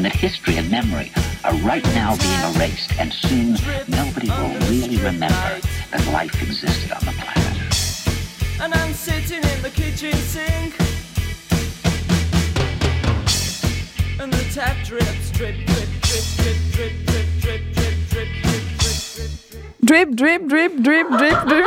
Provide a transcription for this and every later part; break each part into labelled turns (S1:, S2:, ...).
S1: and that history and memory are right now being erased, and soon nobody will really remember that life existed on the planet.
S2: And I'm sitting in the kitchen sink, and the tap drips, drip, drip, drip, drip, drip. Drip, Drip, drip, drip, drip, drip.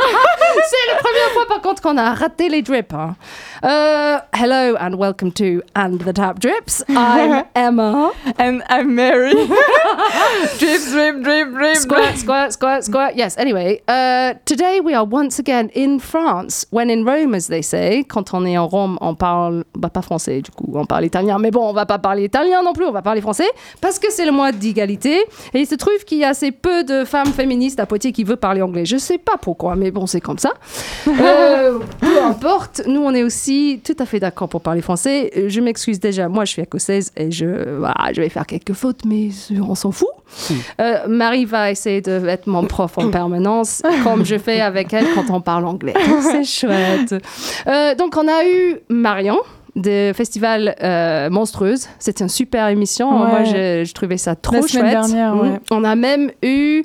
S3: C'est la première fois par contre qu'on a raté les drips. Hein. Uh, hello and welcome to And the Tap Drips. I'm Emma.
S4: And I'm Mary. drip, drip, drip, drip,
S3: Squirt,
S4: drip.
S3: squirt, squirt, squirt. Yes, anyway, uh, today we are once again in France, when in Rome, as they say. Quand on est en Rome, on parle, bah, pas français du coup, on parle italien, mais bon, on va pas parler italien non plus, on va parler français, parce que c'est le mois d'égalité. Et il se trouve qu'il y a assez peu de femmes féministes à Poitiers qui veulent parler anglais. Je sais pas pourquoi, mais bon, c'est comme ça. Euh, peu importe, nous on est aussi tout à fait d'accord pour parler français. Je m'excuse déjà, moi je suis écossaise et je, voilà, je vais faire quelques fautes, mais on s'en fout. Euh, Marie va essayer d'être mon prof en permanence, comme je fais avec elle quand on parle anglais. C'est chouette. Euh, donc, on a eu Marion de Festival euh, Monstreuse. C'était une super émission.
S4: Ouais.
S3: Moi, je, je trouvais ça trop
S4: La
S3: chouette.
S4: dernière, ouais.
S3: Mm. On a même eu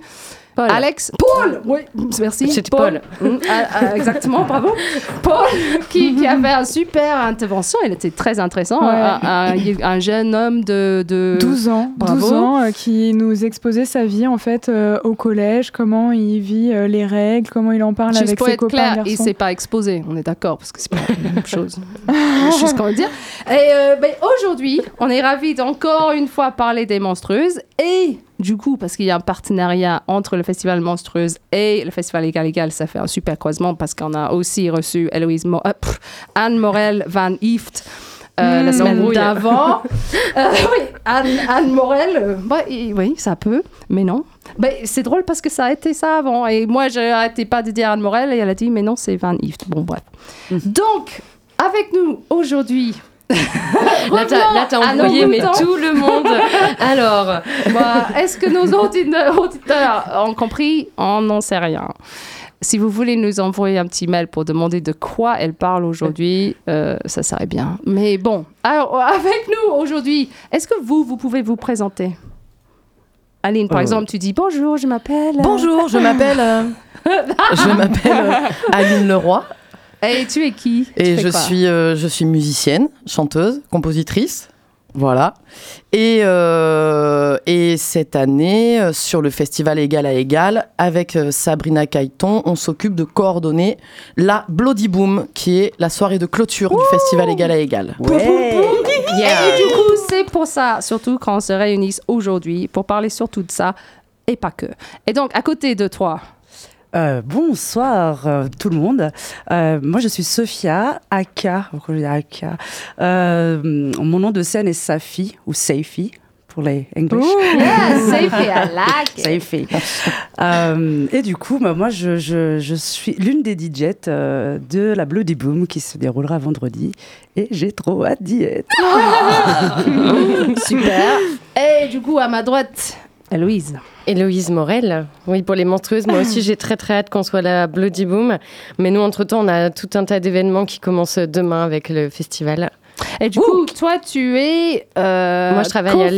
S5: Paul.
S3: Alex. Paul Oui, merci.
S5: C'était Paul.
S3: Mm, ah, ah, exactement, bravo. Paul, qui, qui avait une super intervention. Il était très intéressant.
S4: Ouais.
S3: Un, un- un jeune homme de, de
S4: 12 ans,
S3: Bravo.
S4: 12 ans euh, qui nous exposait sa vie en fait euh, au collège, comment il vit euh, les règles, comment il en parle
S3: Juste
S4: avec
S3: pour
S4: ses
S3: être
S4: copains
S3: clair, il
S4: garçons.
S3: s'est pas exposé, on est d'accord, parce que c'est pas la même chose. La chose qu'on veut dire. Et euh, ben, aujourd'hui, on est ravis d'encore une fois parler des monstrueuses. Et du coup, parce qu'il y a un partenariat entre le Festival Monstrueuse et le Festival Égal Égal, ça fait un super croisement parce qu'on a aussi reçu Héloïse Mo- euh, pff, Anne Morel Van Ift. euh, la
S4: Mmh,
S3: semaine d'avant. Euh, oui, Anne, Anne Morel, euh, bah, y- oui, ça peut, mais non. Ben, c'est drôle parce que ça a été ça avant. Et moi, je n'arrêtais pas de dire Anne Morel et elle a dit, mais non, c'est Van Ift. Bon, bref. Donc, avec nous aujourd'hui,
S5: Là, t'as
S3: nos
S5: embrouillé, mais tout le monde. Alors,
S3: Bah, Est-ce que nos auditeurs, ont compris? On n'en sait rien. Si vous voulez nous envoyer un petit mail pour demander de quoi elle parle aujourd'hui, euh, ça serait bien. Mais bon, alors avec nous aujourd'hui, est-ce que vous, vous pouvez vous présenter? Aline, par
S6: Euh.
S3: exemple, tu dis bonjour, je m'appelle.
S6: Bonjour, je m'appelle euh, je m'appelle euh, Aline Leroy
S3: Et tu es qui? Tu
S6: et je suis euh, je suis musicienne, chanteuse, compositrice. Voilà. Et, euh, et cette année, euh, sur le festival Égal à Égal, avec Sabrina Caïton, on s'occupe de coordonner la Bloody Boom, qui est la soirée de clôture du festival Égal à Égal.
S3: Et du coup, c'est pour ça, surtout quand on se réunisse aujourd'hui, pour parler surtout de ça et pas que. Et donc, à côté de toi,
S7: Euh, bonsoir euh, tout le monde. Euh, moi je suis Sophia Aka. Pourquoi je dis Aka Mon nom de scène est Safi ou Saifi pour les English.
S3: yeah, safe et I like it.
S7: Saifi. Euh, et du coup, bah, moi je, je, je suis l'une des DJs de la Bloody Boom qui se déroulera vendredi et j'ai trop hâte d'y être.
S3: Super. Et du coup, à ma droite, Héloïse.
S5: Héloïse Morel. Oui, pour les monstrueuses, moi aussi, j'ai très très hâte qu'on soit à la Bloody Boom. Mais nous, entre-temps, on a tout un tas d'événements qui commencent demain avec le festival.
S3: Et du coup, toi, tu es euh,
S5: Moi, je travaille à.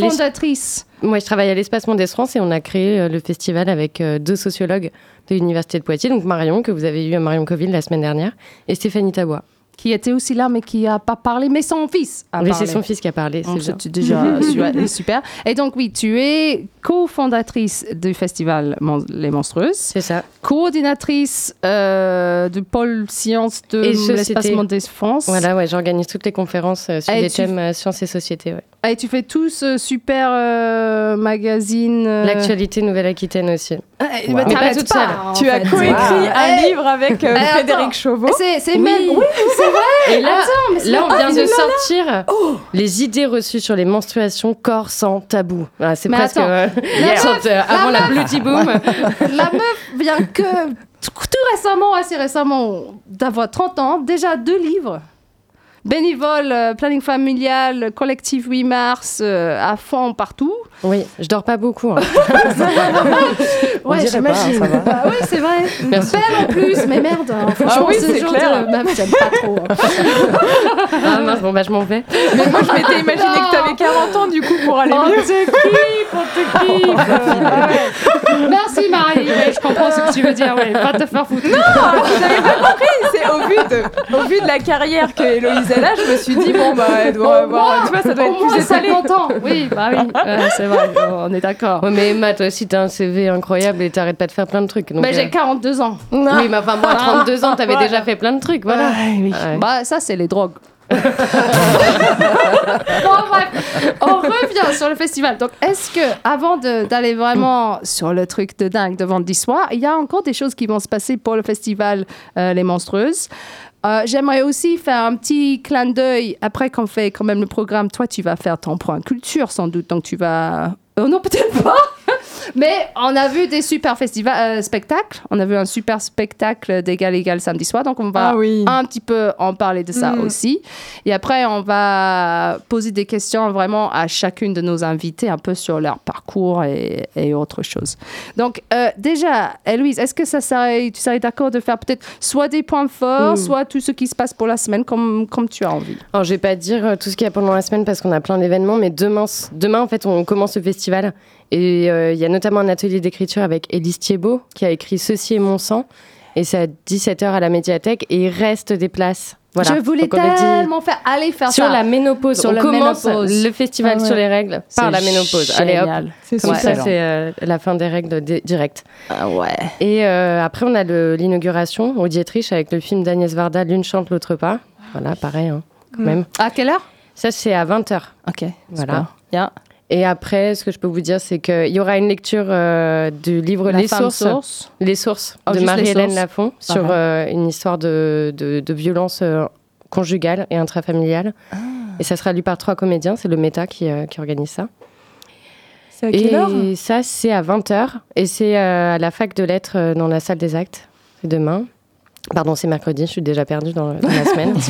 S5: Moi, je travaille à l'Espace Mendès France et on a créé euh, le festival avec euh, deux sociologues de l'Université de Poitiers, donc Marion, que vous avez eu à Marion Coville la semaine dernière, et Stéphanie Tabois.
S3: Qui était aussi là, mais qui n'a pas parlé, mais son fils a
S5: Oui,
S3: parlé.
S5: c'est son fils qui a parlé, c'est
S3: déjà su- super. Et donc, oui, tu es cofondatrice du festival Mon- Les Monstrueuses,
S5: C'est ça.
S3: coordinatrice euh, du pôle sciences de l'espace Mendès France.
S5: Voilà, ouais, j'organise toutes les conférences euh, sur
S3: Et
S5: les
S3: tu-
S5: thèmes euh, sciences et société. ouais.
S3: Et tu fais tout ce super euh, magazine. euh,
S5: L'actualité Nouvelle-Aquitaine aussi.
S3: euh,
S7: Wow.
S3: mais
S5: Mais pas
S3: t'arrêtes
S5: toute seule.
S3: en
S4: Tu as
S3: fait.
S4: coécrit
S3: Wow.
S4: un
S3: Eh,
S4: livre avec euh,
S3: eh, attends.
S4: Frédéric Chauveau.
S3: C'est c'est
S5: Oui.
S3: même. Oui, c'est vrai.
S5: Et là,
S3: Attends, mais c'est-
S5: là, on
S3: Ah,
S5: vient de sortir les idées reçues sur les menstruations corps sans tabou. Voilà, c'est
S3: Mais
S5: presque
S3: attends,
S5: euh,
S3: la
S5: euh, avant la Bloody Boom.
S3: La meuf vient que tout tout récemment, assez récemment, d'avoir 30 ans, déjà deux livres. Bénévole, euh, planning familial, collectif 8 mars, euh, à fond partout.
S5: Oui, je dors pas beaucoup. hein.
S7: On pas, hein, ça va.
S3: Bah oui, c'est vrai.
S5: Merci.
S3: Belle en plus, mais merde. hein. Franchement,
S4: Ah oui,
S3: ce
S4: c'est clair.
S3: de meuf, j'aime pas trop. hein.
S5: Ah mince, bon bah je m'en vais.
S4: Mais moi, je m'étais imaginé que tu avais 40 ans du coup pour aller
S3: On
S4: mieux.
S3: te kiffe, on te kiffe. Ouais. Merci Marie, Ouais, je comprends ce que tu veux dire. Ouais. Va te faire foutre.
S4: J'avais pas compris. Vu de, au vu de la carrière que Héloïse a là, je me suis dit bon bah elle doit avoir, tu vois, ça doit être plus étalé.
S3: 50 ans. Oui, bah oui, Ouais, c'est vrai, on est d'accord.
S5: Ouais, mais Emma, toi aussi, t'as un CV incroyable et t'arrêtes pas de faire plein de trucs. donc,
S3: Mais j'ai
S5: euh,
S3: 42 ans.
S5: Oui, mais enfin, moi, à 32 ans, t'avais
S3: Ouais.
S5: déjà fait plein de trucs, voilà. Ouais.
S3: Bah, ça, c'est les drogues. bon, bref, on revient sur le festival. Donc, est-ce que, avant d'aller vraiment sur le truc de dingue de vendredi soir, il y a encore des choses qui vont se passer pour le festival euh, Les Monstrueuses? Euh, J'aimerais aussi faire un petit clin d'œil après qu'on fait quand même le programme. Toi, tu vas faire ton point culture sans doute, donc tu vas. Euh, non, peut-être pas. Mais on a vu des super festivals, euh, spectacles. On a vu un super spectacle d'égal égal samedi soir, donc on va
S4: Ah oui.
S3: un petit peu en parler de ça
S4: Mm.
S3: aussi. Et après, on va poser des questions vraiment à chacune de nos invités, un peu sur leur parcours et, et autre chose. Donc, euh, déjà, Héloïse, est-ce que ça serait, tu serais d'accord de faire peut-être soit des points forts,
S5: Mm.
S3: soit tout ce qui se passe pour la semaine comme, comme tu as envie?
S5: Alors, je vais pas dire euh, tout ce qu'il y a pendant la semaine parce qu'on a plein d'événements, mais demain, demain, en fait, on commence le festival. Et euh, il y a notamment un atelier d'écriture avec Élise Thiebaud qui a écrit Ceci est mon sang. Et c'est à 17h à la médiathèque et il reste des places. Voilà.
S3: Je voulais
S5: dit-
S3: tellement faire aller faire
S5: Sur
S3: ça.
S5: la ménopause.
S3: Sur
S5: on
S3: la
S5: commence
S3: ménopause.
S5: le festival
S4: Ah ouais.
S5: sur les règles par la ménopause. Allez hop.
S4: C'est
S5: ça, c'est euh, la fin des règles di- directes.
S3: Ah ouais.
S5: Et euh, après, on a l'inauguration au Dietrich avec le film d'Agnès Varda, L'une chante, l'autre pas. Voilà, pareil, hein, quand
S4: Mm.
S5: même.
S3: À quelle heure?
S5: Ça, c'est à 20h.
S3: Ok.
S5: Voilà.
S3: super.
S5: Et après, ce que je peux vous dire, c'est qu'il y aura une lecture euh, du livre Les sources,
S3: source.
S5: Les sources
S3: Oh,
S5: de Marie-Hélène. Lafont sur euh, une histoire de, de, de violence euh, conjugale et intrafamiliale.
S3: Ah.
S5: Et ça sera lu par trois comédiens. C'est le Méta qui, qui organise ça.
S4: C'est à quelle
S5: et
S4: heure?
S5: ça, c'est à 20h. Et c'est à la fac de lettres dans la salle des actes. C'est demain. Pardon, c'est mercredi, je suis déjà perdue dans, dans la semaine.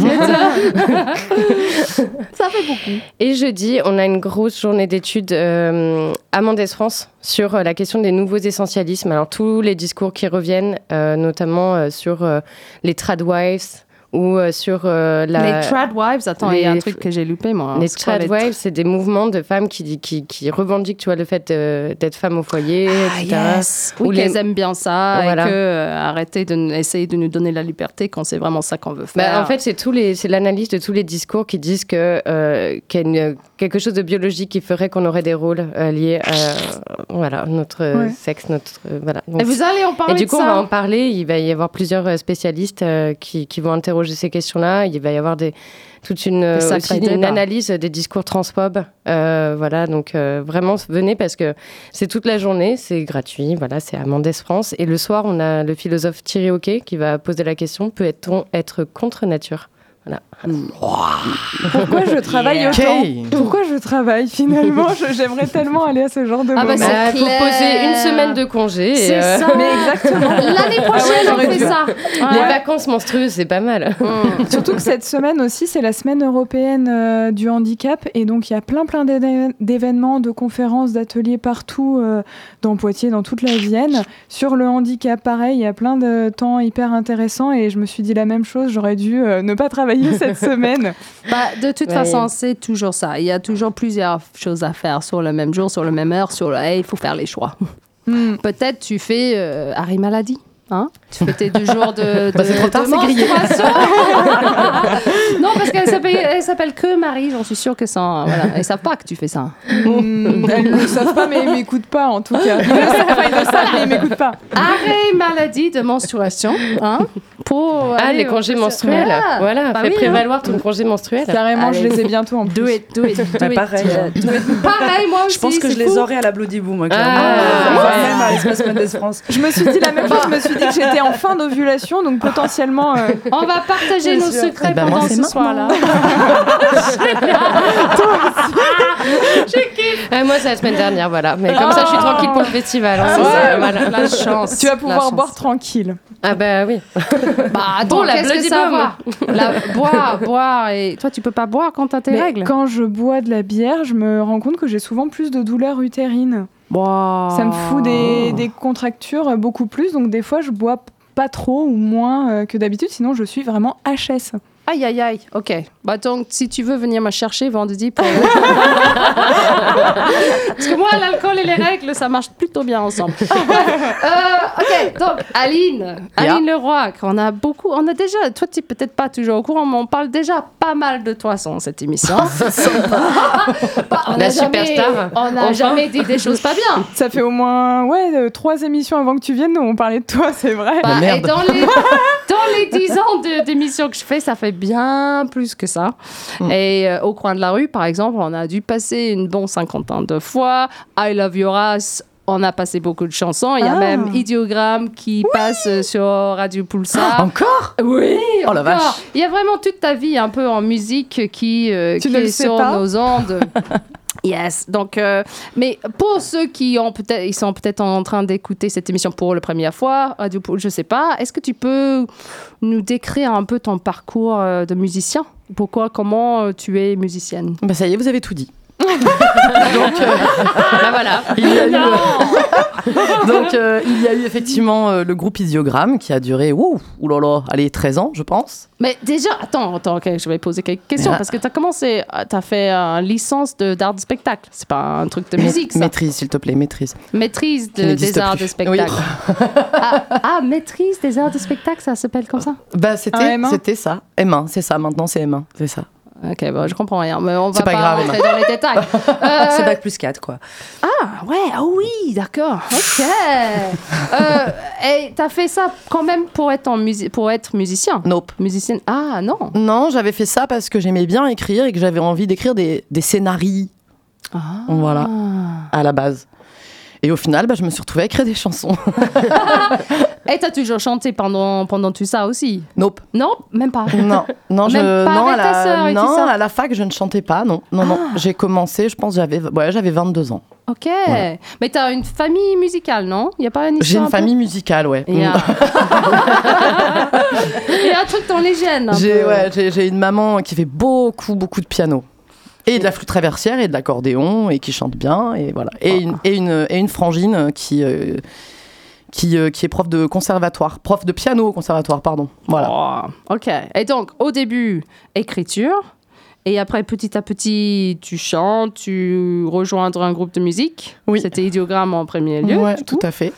S3: Ça fait beaucoup.
S5: Et jeudi, on a une grosse journée d'études euh, à Mendes France sur euh, la question des nouveaux essentialismes. Alors, tous les discours qui reviennent, euh, notamment euh, sur euh, les tradwives ou euh, sur euh, la.
S3: Les tradwives, attends, il y a un
S5: les-
S3: truc que j'ai loupé moi.
S5: Les
S3: C'est quoi,
S5: tradwives, c'est des mouvements de femmes qui, qui, qui revendiquent tu vois, le fait de- d'être femme au foyer,
S3: Ah,
S5: etc.
S3: yes.
S5: Ou
S3: Oui,
S5: les-
S3: qu'elles aiment bien ça
S5: Voilà.
S3: et que euh, arrêter de nous- essayer de nous donner la liberté quand c'est vraiment ça qu'on veut
S5: Bah,
S3: faire.
S5: en fait, c'est les, l'analyse de tous les discours qui disent que euh, qu'il y a une- quelque chose de biologique qui ferait qu'on aurait des rôles euh, liés à voilà notre
S4: Ouais.
S5: sexe, notre voilà. Donc,
S3: et vous allez en parler
S5: et du
S3: de
S5: coup, on va en parler. Il va y avoir plusieurs spécialistes qui, qui vont interroger ces questions-là. Il va y avoir des, toute une, aussi une analyse des discours transphobes. Euh, voilà, donc euh, vraiment, venez parce que c'est toute la journée, c'est gratuit. Voilà, c'est à Mendes France. Et le soir, on a le philosophe Thierry Hockey qui va poser la question peut-on être contre nature? Voilà.
S4: Pourquoi je travaille autant Pourquoi je travaille finalement Je- J'aimerais tellement aller à ce genre de
S3: Ah bah,
S4: moment.
S3: c'est
S5: Bah, faut
S3: clair.
S5: poser une semaine de congé.
S3: C'est
S5: euh,
S3: ça.
S4: Mais exactement.
S3: L'année prochaine,
S4: Ah ouais,
S3: on fait ça.
S5: Les
S3: Ouais.
S5: vacances monstrueuses, c'est pas mal.
S4: Surtout que cette semaine aussi, c'est la semaine européenne euh, du handicap. Et donc, il y a plein, plein d'événements, de conférences, d'ateliers partout euh, dans Poitiers, dans toute la Vienne. Sur le handicap, pareil, il y a plein de temps hyper intéressants. Et je me suis dit la même chose, j'aurais dû euh, ne pas travailler cette semaine.
S3: Bah, de toute
S5: Ouais.
S3: façon, c'est toujours ça. Il y a toujours plusieurs choses à faire sur le même jour, sur le même heure. Sur le... Il faut faire les choix.
S4: Hmm.
S3: Peut-être tu fais euh, arrêt maladie. Hein tu fais tes deux jours de, de,
S6: Bah, c'est trop tard,
S3: de
S6: c'est grillé.
S3: menstruation. non, parce qu'elle s'appelle, elle s'appelle que Marie, j'en suis sûre que ça. Voilà. Ils savent pas que tu fais ça.
S4: Hmm, elles ne le savent pas, mais ils m'écoutent pas en tout cas. Ils le savent, enfin, ils le savent, mais ils m'écoutent pas.
S3: Arrêt maladie de menstruation. Hein, pour
S5: Ah, les congés menstruels.
S3: Voilà.
S5: Voilà,
S3: Bah
S5: fais
S3: oui, hein.
S5: prévaloir ton congé menstruel.
S4: Carrément, je
S3: Allez.
S4: les ai bientôt en plus.
S3: Do it, do it, do it.
S7: pareil, hein.
S3: do it. Pareil, moi aussi.
S7: Je pense que
S3: c'est
S7: je les aurais à la Bloody Boom, moi, clairement.
S5: Ah, ouais.
S7: Même à l'espace Mendes France.
S4: Je me suis dit la même chose, je me suis dit que j'étais en fin d'ovulation, donc potentiellement. euh,
S3: On va partager nos
S7: sûr.
S3: secrets
S6: moi,
S3: pendant
S6: c'est
S3: ce soir-là.
S5: Ah, moi, c'est la semaine dernière, voilà. Mais comme ça, je suis tranquille pour le festival. hein.
S4: Ah,
S5: C'est-
S4: ouais.
S5: voilà.
S3: La chance.
S4: tu vas pouvoir boire tranquille.
S5: Ah bah oui.
S3: Bah, attends,
S5: Bon, la
S3: qu'est-ce que
S5: Bloody
S3: ça La, Boire, boire. Et toi, tu peux pas boire quand t'as tes
S4: Mais
S3: règles?
S4: quand je bois de la bière, je me rends compte que j'ai souvent plus de douleurs utérines. Ça me fout des, des contractures beaucoup plus, donc des fois je bois pas trop ou moins euh, que d'habitude, sinon je suis vraiment HS.
S3: Aïe, aïe, aïe. Ok. Bah, donc, si tu veux venir me chercher vendredi pour. Parce que moi, l'alcool et les règles, ça marche plutôt bien ensemble. Euh, ok, donc, Aline. Aline Leroy, qu'on a beaucoup. On a déjà. Toi, tu n'es peut-être pas toujours au courant, mais on parle déjà pas mal de toi dans cette émission. Bah, on
S5: La
S3: a
S5: superstar.
S3: On n'a
S5: Enfin.
S3: jamais dit des choses pas bien.
S4: Ça fait au moins ouais, euh, trois émissions avant que tu viennes, nous on parlait de toi, c'est vrai.
S3: Bah,
S6: merde.
S3: et dans les, dans les 10 ans d'émissions que je fais, ça fait bien plus que ça.
S6: Mm.
S3: Et euh, au coin de la rue, par exemple, on a dû passer une bonne cinquantaine de fois. I Love Your Ass. On a passé beaucoup de chansons. Il y a
S4: Ah.
S3: même Idiogramme qui passe sur Radio Pulsar.
S6: Encore?
S3: Oui,
S6: Oh la
S3: encore.
S6: vache.
S3: Il y a vraiment toute ta vie un peu en musique qui, euh, qui est sur
S4: pas
S3: nos ondes. Yes. Donc, euh, mais pour ceux qui ont peut-être, ils sont peut-être en train d'écouter cette émission pour la première fois, Radio je sais pas. Est-ce que tu peux nous décrire un peu ton parcours euh, de musicien? Pourquoi, comment euh, tu es musicienne?
S6: Bah ça y est, vous avez tout dit.
S5: Bah voilà.
S6: Il y a eu, donc euh, il y a eu effectivement euh, le groupe Isiogramme qui a duré, ouh, oulala, allez, 13 ans, je pense.
S3: Mais déjà, attends, attends, ok, je vais poser quelques questions
S6: Ah.
S3: parce que tu as commencé, tu as fait une licence de- d'art de spectacle. C'est pas un truc de musique, ça.
S6: Maîtrise, s'il te plaît, maîtrise.
S3: Maîtrise de- des arts
S6: plus.
S3: de spectacle. ah, ah, maîtrise des arts de spectacle, ça s'appelle comme ça?
S6: Bah c'était,
S4: Un? M1?
S6: c'était ça. M1, c'est ça. Maintenant c'est M1, c'est ça.
S3: Ok, bon, je comprends rien, mais on va pas,
S6: pas grave,
S3: rentrer dans les détails. Euh,
S7: C'est bac plus 4, quoi.
S3: ah, ouais, ah oui, d'accord, ok. euh, et t'as fait ça quand même pour être, en musi- pour être musicien?
S6: Nope.
S3: Musicienne Ah, non.
S6: Non, j'avais fait ça parce que j'aimais bien écrire et que j'avais envie d'écrire des, des scénarios. Voilà, à la base. Et au final, bah, je me suis retrouvée à écrire des chansons.
S3: Et t'as toujours chanté pendant, pendant tout ça aussi
S6: Nope.
S3: Non, même pas.
S6: Non, non, je,
S3: Même pas
S6: non, à la,
S3: sœur et tout
S6: non,
S3: ça Ah.
S6: à la fac, je ne chantais pas, non, non, non. J'ai commencé, je pense, j'avais, ouais, j'avais 22 ans.
S3: Ok. Mais t'as une famille musicale, non? Il y a pas une
S6: J'ai une famille musicale, ouais.
S3: Il y a... Un truc dans les gènes. un
S6: J'ai,
S3: peu.
S6: ouais, j'ai, j'ai une maman qui fait beaucoup, beaucoup de piano. Et de la flûte traversière et de l'accordéon et qui chante bien et voilà et une et une, et une frangine qui euh, qui, euh, qui est prof de conservatoire prof de piano au conservatoire pardon voilà
S3: Oh, ok. Et donc, au début, écriture. Et après, petit à petit, tu chantes, tu rejoindre un groupe de musique.
S6: Oui.
S3: C'était Idiogramme en premier lieu. du
S6: tout
S3: coup.
S6: à fait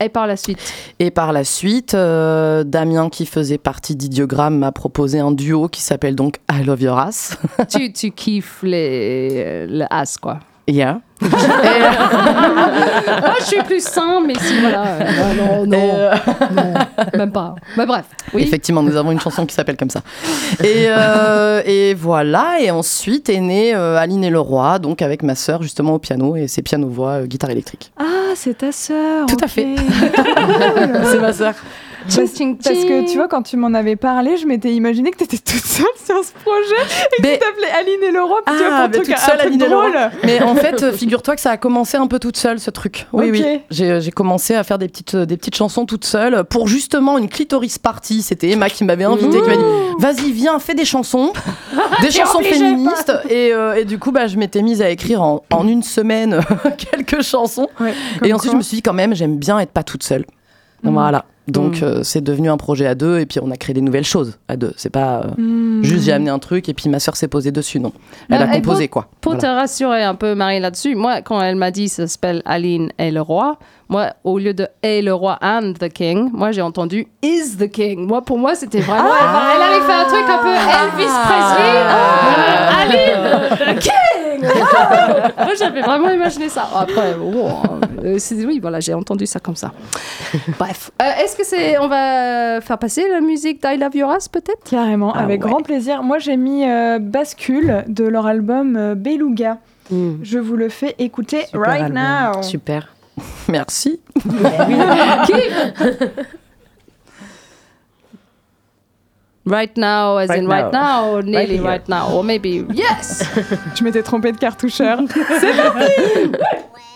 S3: Et par la suite.
S6: Et par la suite, euh, Damien, qui faisait partie d'Idiogramme, m'a proposé un duo qui s'appelle donc I Love Your Ass.
S3: tu, tu kiffes les, le as, quoi.
S6: Yeah.
S3: Moi, je suis plus sain, mais si, voilà. euh, non, non,
S6: Et, euh,
S3: non, même pas. Mais bref, oui.
S6: Effectivement, nous avons une chanson qui s'appelle comme ça. Et, euh, et voilà, et ensuite est née euh, Aline et le Roi, donc avec ma sœur justement au piano, et c'est piano-voix, euh, guitare électrique.
S4: Ah, c'est ta sœur.
S6: Tout à fait. c'est ma sœur.
S4: Parce, parce que tu vois, quand tu m'en avais parlé, je m'étais imaginé que tu étais toute seule sur ce projet et que tu t'appelais Aline et Laurent. Tu vois,
S6: Ah,
S4: pour un
S6: mais
S4: truc,
S6: toute seule, Aline et Laurent. Mais en fait, euh, figure-toi que ça a commencé un peu toute seule, ce truc. Oui, oui. J'ai j'ai commencé à faire des petites, euh, des petites chansons toute seule pour justement une clitoris party. C'était Emma qui m'avait invité, qui m'a dit Vas-y, viens, fais des chansons, des chansons
S3: obligée,
S6: féministes. Et, euh, et du coup, bah, je m'étais mise à écrire en, en une semaine quelques chansons.
S4: Ouais,
S6: Et ensuite,
S4: quoi.
S6: je me suis dit quand même, j'aime bien être pas toute seule.
S4: Mm.
S6: Voilà. Donc,
S3: Mm.
S6: euh, c'est devenu un projet à deux, et puis on a créé des nouvelles choses à deux. C'est pas euh,
S4: Hmm.
S6: juste j'ai amené un truc, et puis ma sœur s'est posée dessus, non. Elle
S3: Non,
S6: a composé, quoi.
S3: Pour
S6: Voilà.
S3: te rassurer un peu, Marie, là-dessus, moi, quand elle m'a dit ça s'appelle Aline et le roi, moi, au lieu de et le roi and the king, moi, j'ai entendu is the king. Moi, pour moi, c'était vraiment.
S6: Ah.
S3: Elle avait fait un truc un peu Elvis Presley. Ah, Aline, the king. Moi, j'avais vraiment imaginé ça. Après, bon, euh, c'est- oui, voilà, j'ai entendu ça comme ça. Bref. Euh, Est-ce que c'est. On va faire passer la musique d'I Love Your Ass, peut-être?
S4: Carrément,
S6: Ah
S4: avec
S6: ouais.
S4: grand plaisir. Moi, j'ai mis euh, Bascule de leur album euh, Beluga.
S5: Mm.
S4: Je vous le fais écouter
S7: Super
S4: right
S7: album.
S4: now.
S5: Super.
S6: Merci.
S3: Right now, as
S7: Right
S3: in right
S7: now.
S3: nearly right now, or maybe yes.
S4: Je m'étais trompée de cartoucheur.
S8: When I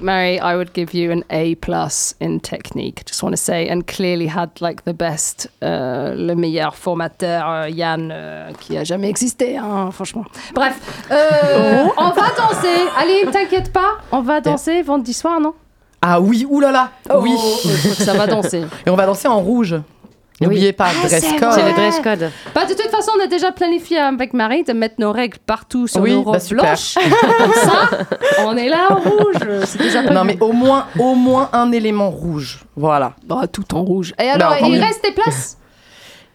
S3: Mary, I would give you an A plus in technique. Just want to say, and clearly had like the best, euh, le meilleur formateur euh, Yann euh, qui a jamais existé, hein, franchement. Bref, euh, on va danser. Allez, t'inquiète pas, on va danser vendredi soir, non?
S6: Ah oui, oulala, oui.
S3: Oh, que ça va danser.
S6: Et on va danser en rouge. N'oubliez pas,
S3: Ah,
S6: dress
S3: c'est
S6: code.
S5: C'est le dress code.
S3: Bah, de toute façon, on a déjà planifié avec Marie de mettre nos règles partout sur
S6: Oui,
S3: nos
S6: bah,
S3: robes. Comme ça, on est là en rouge. C'est déjà.
S6: Non mais au moins, au moins un élément rouge. Voilà.
S3: Bah, tout en rouge. Et alors,
S6: Bah,
S3: il
S6: oui.
S3: reste des places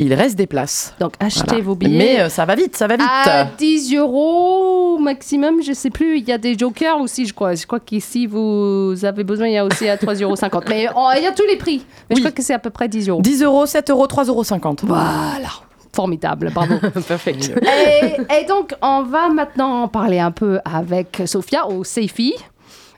S6: Il reste des places.
S3: Donc, achetez
S6: Voilà.
S3: vos billets.
S6: Mais euh, ça va vite, ça va vite.
S3: à 10 euros maximum, je sais plus. Il y a des jokers aussi, je crois. Je crois qu'ici, vous avez besoin, il y a aussi à 3,50 euros. Mais oh, il y a tous les prix. Mais je crois que c'est à peu près 10 euros.
S6: 10 euros, 7 euros, 3,50 euros.
S3: Voilà. Formidable, bravo.
S6: Perfect.
S3: et, et donc, on va maintenant parler un peu avec Sophia ou Seifi.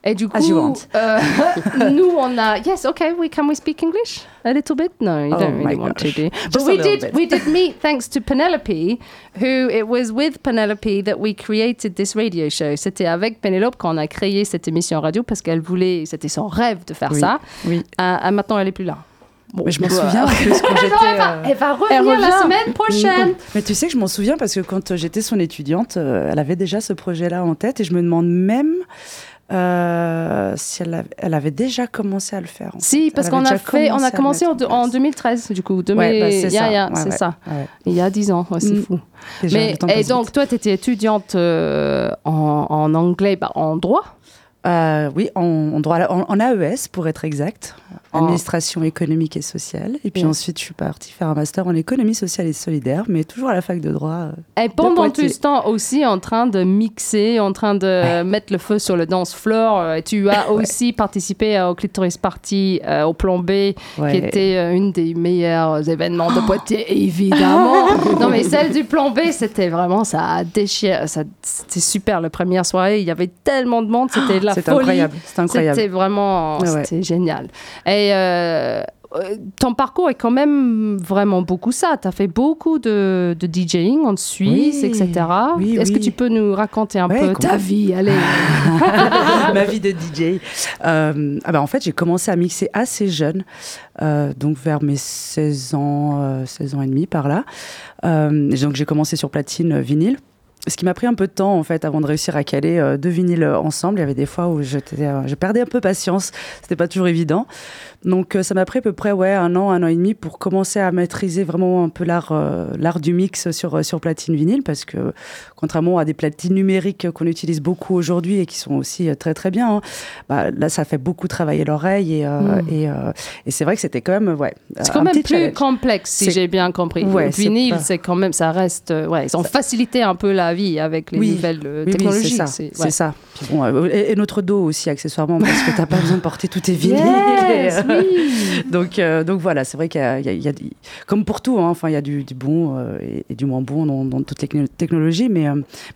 S3: Et du coup,
S7: As you want.
S3: euh, nous, on a. Yes, okay, we, can we speak English? A little bit? No, you
S7: Oh
S3: don't really want to
S7: gosh.
S3: do.
S7: Just
S3: But
S7: a
S3: we did,
S7: bit.
S3: we did meet thanks to Penelope, who it was with Penelope that we created this radio show. C'était avec Penelope qu'on a créé cette émission radio parce qu'elle voulait, c'était son rêve de faire
S7: Oui,
S3: ça.
S7: oui.
S3: Euh, maintenant, elle est plus là. Bon,
S7: Mais je m'en
S3: bah,
S7: souviens en plus quand
S3: Elle
S7: j'étais.
S3: va,
S7: euh,
S3: elle va revenir
S4: Elle
S3: la
S4: revient.
S3: semaine prochaine.
S7: Mais tu sais que je m'en souviens parce que quand euh, j'étais son étudiante, euh, elle avait déjà ce projet-là en tête et je me demande même euh, si elle avait, elle avait déjà commencé à le faire. en
S3: Si,
S7: fait.
S3: parce qu'on a fait, on
S7: commencé
S3: a commencé en,
S7: mettre
S3: en
S7: place.
S3: 2013, du coup. 2000,
S7: Ouais, bah, c'est
S3: yeah,
S7: ça.
S3: yeah,
S7: Ouais,
S3: c'est
S7: ouais,
S3: ça.
S7: ouais.
S3: Il y a 10 ans, c'est
S7: Mm.
S3: fou.
S7: Déjà,
S3: Mais, et donc,
S7: vite.
S3: toi, tu étais étudiante euh, en, en anglais, bah, en droit?
S7: Euh, oui, en, en droit, en, en AES pour être exact,
S3: En-
S7: administration économique et sociale. Et puis ensuite, je suis partie faire un master en économie sociale et solidaire, mais toujours à la fac de droit. euh.
S3: Et pendant tout ce temps aussi en train de mixer, en train de mettre le feu sur le dance floor. Euh, Tu as aussi participé au Clitoris Party euh, au plan B, qui était euh, une des meilleurs événements de Poitiers, évidemment. non, mais celle du plan B, c'était vraiment, ça a déchiré. ça- C'était super. La première soirée, il y avait tellement de monde, c'était de la folie.
S7: incroyable, c'est incroyable.
S3: C'était vraiment, c'était génial. Et euh, euh, ton parcours est quand même vraiment beaucoup ça. Tu as fait beaucoup de, de DJing en Suisse,
S7: Oui.
S3: etc.
S7: Oui,
S3: Est-ce que tu peux nous raconter un peu ta vie? Allez.
S7: ma vie de DJ. Euh, ah bah en fait, j'ai commencé à mixer assez jeune, euh, donc vers mes 16 ans, euh, 16 ans et demi par là. Donc j'ai commencé sur platine vinyle. Ce qui m'a pris un peu de temps en fait avant de réussir à caler euh, deux vinyles ensemble. Il y avait des fois où euh, je perdais un peu patience. C'était pas toujours évident. Donc euh, ça m'a pris à peu près ouais un an, un an et demi pour commencer à maîtriser vraiment un peu l'art, l'art du mix sur sur platine vinyle parce que contrairement à des platines numériques qu'on utilise beaucoup aujourd'hui et qui sont aussi très très bien, hein, bah, là ça fait beaucoup travailler l'oreille et euh,
S3: Mm.
S7: et, et c'est vrai que c'était quand même ouais.
S3: C'est quand même plus
S7: challenge.
S3: complexe, si j'ai bien compris.
S7: Ouais,
S3: le
S7: c'est
S3: vinyle,
S7: pas-
S3: c'est quand même, ça reste. Ouais, ils ont facilité un peu la vie avec les
S7: Oui.
S3: nouvelles euh,
S7: Oui,
S3: technologies.
S7: c'est ça.
S3: c'est-
S7: C'est
S3: ouais.
S7: ça. Puis bon, euh, et, et notre dos aussi, accessoirement, parce que t'as pas besoin de porter tous tes vinyles.
S3: Yes,
S7: Et,
S3: oui.
S7: donc, euh, donc voilà, c'est vrai qu'il y a, y y comme pour tout, hein, enfin, il y a du, du bon euh, et, et du moins bon dans, dans toutes les techno- technologies. Mais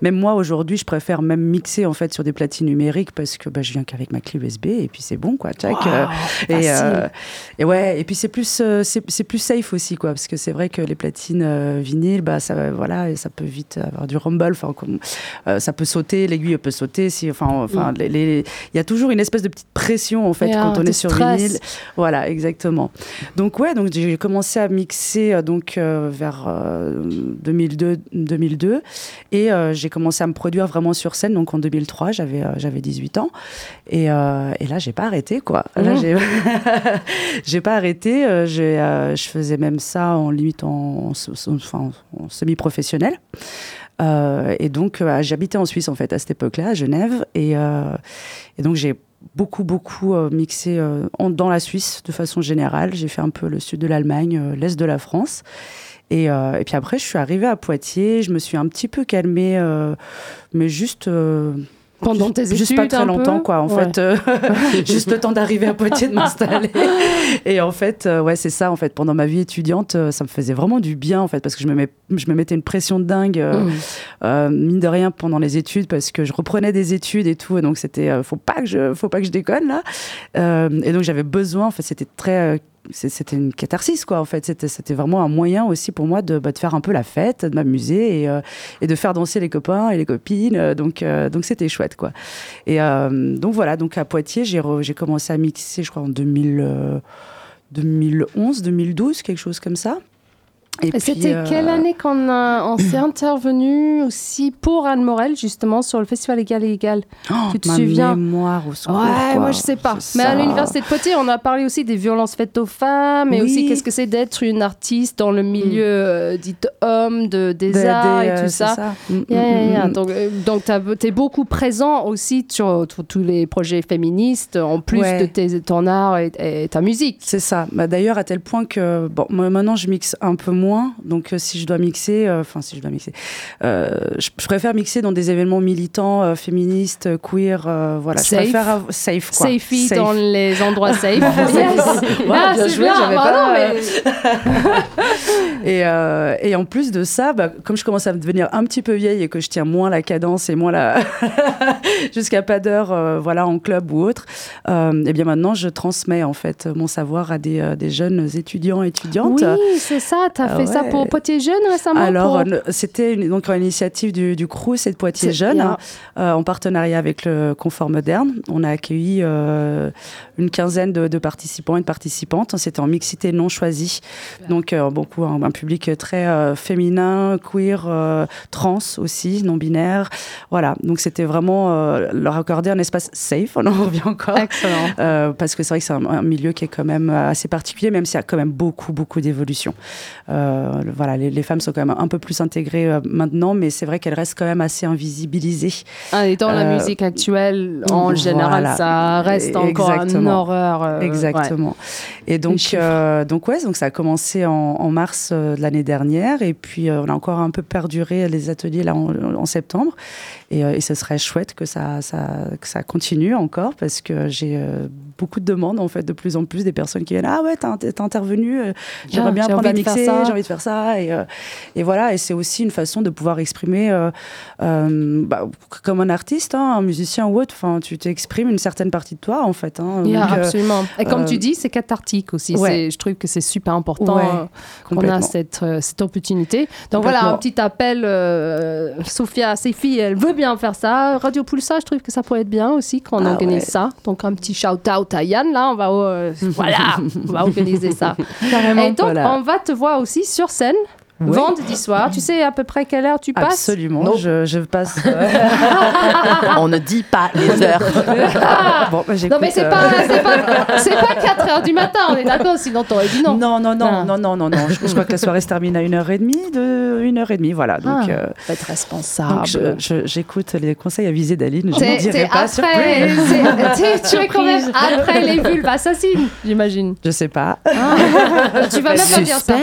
S7: même moi, aujourd'hui, je préfère même mixer en fait sur des platines numériques parce que bah, je viens qu'avec ma clé USB et puis c'est bon, quoi. Et, ouais, et puis c'est plus, c'est plus safe aussi, quoi, parce que c'est vrai que les platines vinyles, bah, ça, voilà, et ça peut vite avoir du rumble, enfin, comme, euh, ça peut sauter, l'aiguille peut sauter, si, enfin, les- il y a toujours une espèce de petite pression en fait
S3: Yeah,
S7: quand on est sur vinyle. Voilà, exactement. Donc ouais, donc j'ai commencé à mixer euh, donc euh, vers euh, 2002, 2002 et j'ai commencé à me produire vraiment sur scène. Donc en 2003, j'avais j'avais 18 ans et, et là j'ai pas arrêté quoi. Là
S3: Mmh.
S7: j'ai j'ai pas arrêté. je faisais même ça en limite en, en- enfin, en semi-professionnel. Euh, et donc, euh, j'habitais en Suisse, en fait, à cette époque-là, à Genève. Et, euh, donc, j'ai beaucoup, beaucoup mixé dans la Suisse, de façon générale. J'ai fait un peu le sud de l'Allemagne, l'est de la France. Et, puis après, je suis arrivée à Poitiers. Je me suis un petit peu calmée, mais juste...
S3: Pendant tes
S7: juste
S3: études,
S7: pas très longtemps quoi en
S3: Ouais.
S7: fait euh, juste le temps d'arriver à Poitiers de m'installer et en fait euh, ouais c'est ça en fait pendant ma vie étudiante euh, ça me faisait vraiment du bien en fait parce que je me mets, je me mettais une pression de dingue euh,
S3: Mm.
S7: euh, mine de rien pendant les études parce que je reprenais des études et tout et donc c'était faut pas que je faut pas que je déconne là et donc j'avais besoin en fait c'était très c'était une catharsis, quoi, en fait. C'était, vraiment un moyen aussi pour moi de, bah, de faire un peu la fête, de m'amuser et, euh, de faire danser les copains et les copines. Euh, Donc, euh, donc c'était chouette, quoi. Et donc voilà, donc à Poitiers, j'ai, commencé à mixer, je crois, en 2000, euh, 2011, 2012, quelque chose comme ça.
S3: C'était
S7: euh,
S3: quelle année qu'on a- on s'est intervenu aussi pour Anne Morel, justement, sur le festival Égal et Égal
S7: oh,
S3: tu te
S7: ma
S3: souviens
S7: mémoire au secours,
S3: Ouais,
S7: quoi.
S3: moi je sais pas. Mais à
S7: ça.
S3: l'université de Poitiers, on a parlé aussi des violences faites aux femmes et
S7: Oui.
S3: aussi qu'est-ce que c'est d'être une artiste dans le milieu euh, dit homme, de, des
S7: Des-
S3: arts
S7: des,
S3: et
S7: euh,
S3: tout
S7: c'est
S3: ça.
S7: Mm, mm,
S3: Yeah, yeah,
S7: mm,
S3: yeah.
S7: mm.
S3: Donc, euh, donc tu es beaucoup présent aussi sur, sur tous les projets féministes, en plus
S7: Ouais.
S3: de tes, ton art et, et ta musique.
S7: C'est ça. Bah, D'ailleurs, à tel point que bon, moi, maintenant, je mixe un peu moins. Donc, euh, si je dois mixer, euh, enfin, si je dois mixer, euh, je, je préfère mixer dans des événements militants, féministes, queer. voilà,
S3: Safe.
S7: je préfère safe quoi.
S3: Safety
S7: Safe.
S3: dans les endroits safe.
S7: Ouais,
S3: Ah,
S7: bien joué, j'avais pas,
S3: mais-
S7: Et, euh, et en plus de ça, bah, comme je commence à devenir un petit peu vieille et que je tiens moins la cadence et moins la jusqu'à pas d'heure, euh, voilà, en club ou autre, euh, et bien maintenant je transmets en fait mon savoir à des, des jeunes étudiants et étudiantes.
S3: Oui, c'est ça. Tu fait ça pour Poitiers Jeune récemment
S7: Alors,
S3: pour-
S7: c'était une, donc une initiative du, du CRUS et de Poitiers Jeunes, hein, euh, en partenariat avec le Confort Moderne. On a accueilli euh, une quinzaine de, de participants et de participantes. C'était en mixité non choisie, donc euh, beaucoup un, un public très féminin, queer, trans aussi, non binaire. Voilà, donc c'était vraiment leur accorder un espace safe. On en revient encore.
S3: Excellent.
S7: Parce que c'est vrai que c'est un, un milieu qui est quand même assez particulier, même s'il y a quand même beaucoup, beaucoup d'évolution. Euh, le- voilà, les, les femmes sont quand même un peu plus intégrées euh, maintenant, mais c'est vrai qu'elles restent quand même assez invisibilisées.
S3: Ah, et dans la
S7: Euh,
S3: musique actuelle, en
S7: voilà.
S3: général, ça reste encore une horreur. euh, ouais.
S7: Exactement. Et donc, euh, donc ouais, donc ça a commencé en, en mars euh, de l'année dernière, et puis euh, on a encore un peu perduré les ateliers là en, en septembre, et, euh, et ce serait chouette que ça, ça, que ça continue encore parce que j'ai euh, beaucoup de demandes en fait, de plus en plus des personnes qui viennent ah ouais t'as t'es intervenu, euh, j'aimerais
S3: Ah,
S7: bien
S3: j'ai
S7: apprendre à
S3: envie
S7: j'ai envie de faire ça, et, et voilà, et c'est aussi une façon de pouvoir exprimer euh, euh, bah, comme un artiste, hein, un musicien ou autre, enfin tu t'exprimes une certaine partie de toi en fait. Hein,
S3: Yeah,
S7: Donc, euh,
S3: absolument. Et comme tu dis, c'est cathartique aussi.
S7: ouais.
S3: Je trouve que c'est super important
S7: Ouais,
S3: qu'on a cette, cette opportunité. Donc voilà, un petit appel. Sophia, ses filles, elle veut bien faire ça. Radio Pulsar, je trouve que ça pourrait être bien aussi qu'on
S7: Ah
S3: organise
S7: ouais.
S3: ça. Donc un petit shout-out à Yann, là, on va, euh, voilà, on va organiser ça.
S7: Carrément.
S3: Et donc,
S7: Voilà.
S3: on va te voir aussi sur scène.
S7: Ouais.
S3: Vendredi soir, tu sais à peu près quelle heure tu passes?
S7: Absolument,
S6: Non.
S7: je, je passe. euh,
S6: On ne dit pas les heures.
S7: bon, bah,
S3: Non mais c'est
S7: euh,
S3: pas, c'est pas, pas 4 heures du matin, on est d'accord, sinon t'aurais dit non.
S7: Non, non, non,
S3: Ah.
S7: non, non, non, non. Je, je crois que la soirée se termine à 1h30, de 1h30, voilà. Donc,
S3: Ah,
S7: euh,
S3: être responsable.
S7: donc je- je- j'écoute les conseils avisés d'Aline. Je n'en dirai pas.
S3: après,
S7: surprise.
S3: tu es quand même après les vulves assassines, j'imagine.
S7: Je sais pas.
S3: Ah, tu vas même pas dire ça.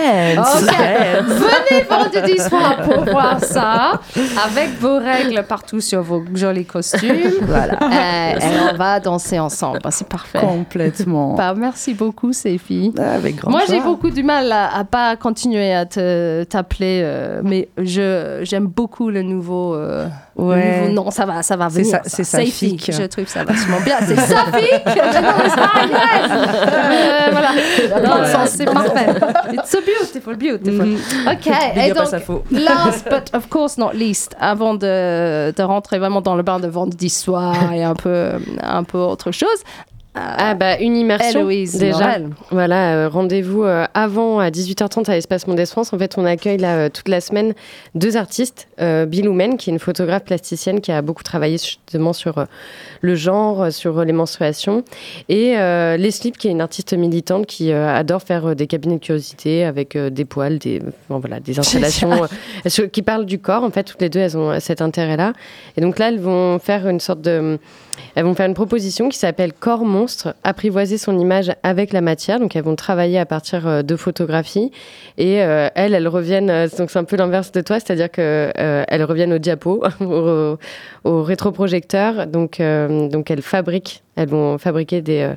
S6: Suspense.
S3: Venez vendredi soir pour voir ça, avec vos règles partout sur vos jolis costumes. Voilà. Euh, et on va danser ensemble. Bah, c'est parfait.
S7: Complètement.
S3: Bah, merci beaucoup, filles.
S7: Ah, Avec grand
S3: Moi, j'ai beaucoup du mal à, à pas continuer à te t'appeler, euh, mais je j'aime beaucoup le nouveau. euh, le
S7: Ouais.
S3: nouveau nom, ça va, ça va
S7: C'est
S3: venir. ça.
S7: c'est.
S3: Je trouve ça vachement bien. C'est non, ça, yes. Euh, voilà. C'est parfait. It's so beautiful, beautiful.
S7: Mhm.
S3: Ok. Et donc, last but of course not least, avant de, de rentrer vraiment dans le bain de vendredi soir et un peu, un peu autre chose.
S5: Ah bah une immersion
S3: Héloïse
S5: déjà. Voilà, euh, rendez-vous euh, avant à 18h30 à l'Espace Mondes France. En fait, on accueille là euh, toute la semaine deux artistes. Euh, Bill Oumen, qui est une photographe plasticienne qui a beaucoup travaillé justement sur euh, le genre, euh, sur les menstruations. Et euh, Leslie, qui est une artiste militante qui euh, adore faire euh, des cabinets de curiosité avec euh, des poils, des, bon, voilà, des installations euh, qui parlent du corps. En fait, toutes les deux, elles ont cet intérêt-là. Et donc là, elles vont faire une sorte de... Elles vont faire une proposition qui s'appelle Corps monstre, apprivoiser son image avec la matière. Donc elles vont travailler à partir euh, de photographies. Et euh, elles, elles reviennent, euh, donc c'est un peu l'inverse de toi, c'est-à-dire que euh, elles reviennent au diapo, au, au rétroprojecteur. Donc, euh, donc elles fabriquent, elles vont fabriquer des, euh,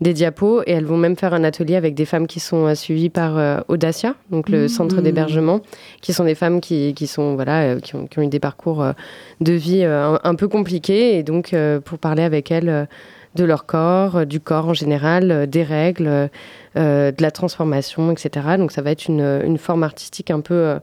S5: des diapos et elles vont même faire un atelier avec des femmes qui sont euh, suivies par euh, Audacia, donc le centre d'hébergement, qui sont des femmes qui, qui sont voilà, euh, qui, ont, qui ont eu des parcours euh, de vie euh, un, un peu compliqués et donc euh, pour parler avec elles euh, de leur corps, euh, du corps en général, euh, des règles, euh, euh, de la transformation, etc. Donc ça va être une, une forme artistique un peu, euh,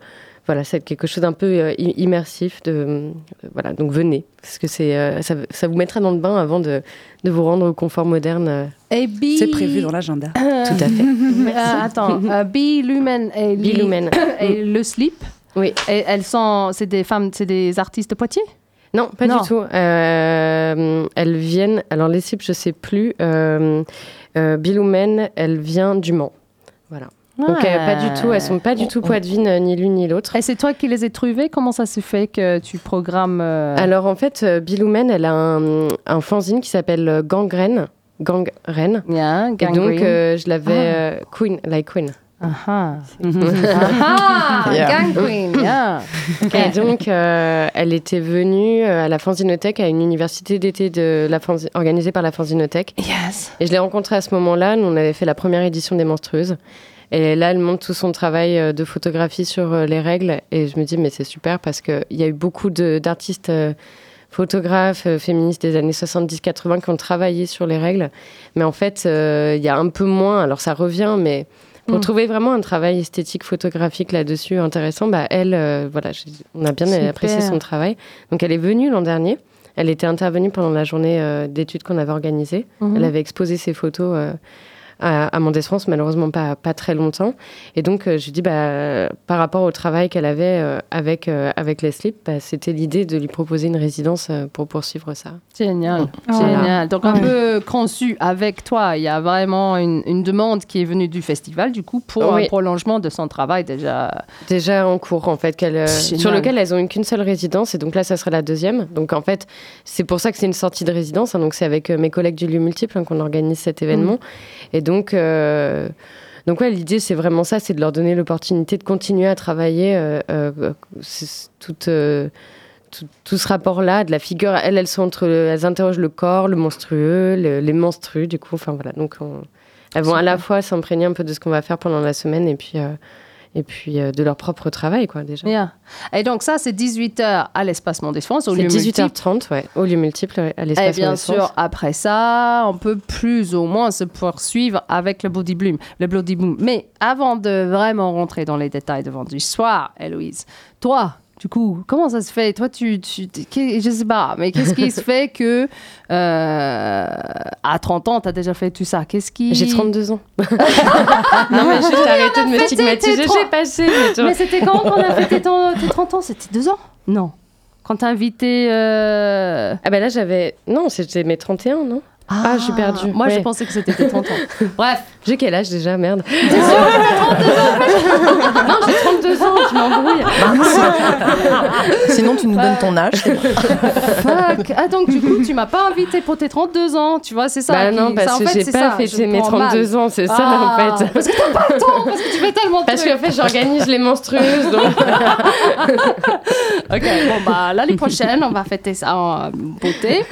S5: voilà, c'est quelque chose d'un peu euh, immersif. De, euh, voilà, donc venez, parce que c'est, euh, ça, ça vous mettra dans le bain avant de, de vous rendre au confort moderne.
S3: Et B.
S7: C'est prévu dans l'agenda.
S5: Tout à fait.
S3: Attends, euh, B, Lumen et, et Le Sleep.
S5: Oui.
S3: Et elles sont, c'est des femmes, c'est des artistes de Poitiers?
S5: Non, pas
S3: Non.
S5: du tout. Euh, elles viennent. Alors, les cibles, je sais plus. Euh, euh, Biloumen, elle vient du Mans. Voilà. Donc, euh, pas du tout. Elles sont pas du tout poitevines, euh, ni l'une ni l'autre.
S3: Et c'est toi qui les as trouvées? Comment ça se fait que tu programmes euh,
S5: Alors, en fait, euh, Biloumen, elle a un, un fanzine qui s'appelle euh, Gangrène. Gangrène.
S3: yeah,
S5: Et donc, je l'avais.
S3: Ah.
S5: Queen, like Queen.
S3: Ah ah. Ah,
S6: Yeah.
S3: Gang Queen, yeah.
S5: Et donc, euh, elle était venue à la Fanzinothèque, à une université d'été de la Fanzi- organisée par la Fanzinothèque.
S3: Yes.
S5: Et je l'ai rencontrée à ce moment-là. Nous, on avait fait la première édition des Monstrueuses. Et là, elle montre tout son travail euh, de photographie sur euh, les règles. Et je me dis, mais c'est super parce qu'il y a eu beaucoup d'artistes euh, photographes féministes des années 70-80 qui ont travaillé sur les règles. Mais en fait, euh, il y a un peu moins. Alors, ça revient, mais pour
S3: Mm.
S5: trouver vraiment un travail esthétique photographique là-dessus intéressant, bah, elle, euh, voilà, on a bien
S3: Super.
S5: apprécié son travail. Donc, elle est venue l'an dernier. Elle était intervenue pendant la journée euh, d'études qu'on avait organisée.
S3: Mhm.
S5: Elle avait exposé ses photos à, à Mendès France, malheureusement pas, pas très longtemps. Et donc, euh, je lui dis, bah, par rapport au travail qu'elle avait euh, avec, euh, avec les slips, bah, c'était l'idée de lui proposer une résidence euh, pour poursuivre ça.
S3: Génial, génial. Donc un
S4: Ouais.
S3: peu conçu avec toi. Il y a vraiment une, une demande qui est venue du festival, du coup, pour
S5: Oui.
S3: un prolongement de son travail déjà.
S5: Déjà en cours, en fait, euh, sur lequel elles ont eu qu'une seule résidence. Et donc là, ça sera la deuxième. Donc en fait, c'est pour ça que c'est une sortie de résidence. hein. donc c'est avec mes collègues du lieu multiple hein, qu'on organise cet événement. Et donc. euh, donc ouais, l'idée c'est vraiment ça, c'est de leur donner l'opportunité de continuer à travailler euh, euh, toute, tout, tout ce rapport-là, de la figure. Elles, elles sont entre, le- elles interrogent le corps, le monstrueux, le- les menstrues, du coup. Enfin voilà, donc on- elles vont à la fois s'imprégner un peu de ce qu'on va faire pendant la semaine et puis et puis euh, de leur propre travail, quoi, déjà.
S3: Yeah. Et donc ça, c'est 18h à l'espace Mont des France, au lieu multiple.
S5: 18h30, ouais, au lieu multiple, à
S3: Et
S5: l'espace
S3: Eh bien sûr, après ça, on peut plus ou moins se poursuivre avec le Body Bloom. Le Body Bloom. Mais avant de vraiment rentrer dans les détails de vendredi soir, Héloïse, toi, du coup, comment ça se fait? Toi, tu, tu je sais pas, mais qu'est-ce qui se fait que euh, à 30 ans, tu as déjà fait tout ça? Qu'est-ce qui
S5: J'ai 32 ans. non, mais juste arrêtez de me stigmatiser.
S3: tes
S5: J'ai passé. mais
S3: c'était quand qu'on a fêté ton- tes 30 ans? C'était deux ans? Non. Quand t'as invité. euh,
S5: Ah bah là, j'avais... Non, c'était mes 31, non? Ah, j'ai perdu.
S3: Moi, je pensais que c'était tes 30 ans. Bref.
S5: J'ai quel âge déjà? Merde. non, j'ai 32 ans, tu m'embrouilles.
S6: Sinon, tu nous donnes ton âge.
S3: Fuck. Ah, donc, du coup, tu m'as pas invité pour tes 32 ans, tu vois, c'est ça.
S5: Bah
S3: qui-
S5: non, parce
S3: ça, en
S5: que
S3: fait,
S5: j'ai
S3: c'est
S5: pas
S3: ça, je
S5: fêté mes
S3: prends mal.
S5: 32 ans, c'est ça
S3: Ah,
S5: en fait.
S3: Parce que t'as pas le temps, parce que tu fais tellement de
S5: Parce qu'en fait, j'organise les monstrueuses, donc...
S3: Ok, bon, bah, l'année prochaine, on va fêter ça en beauté.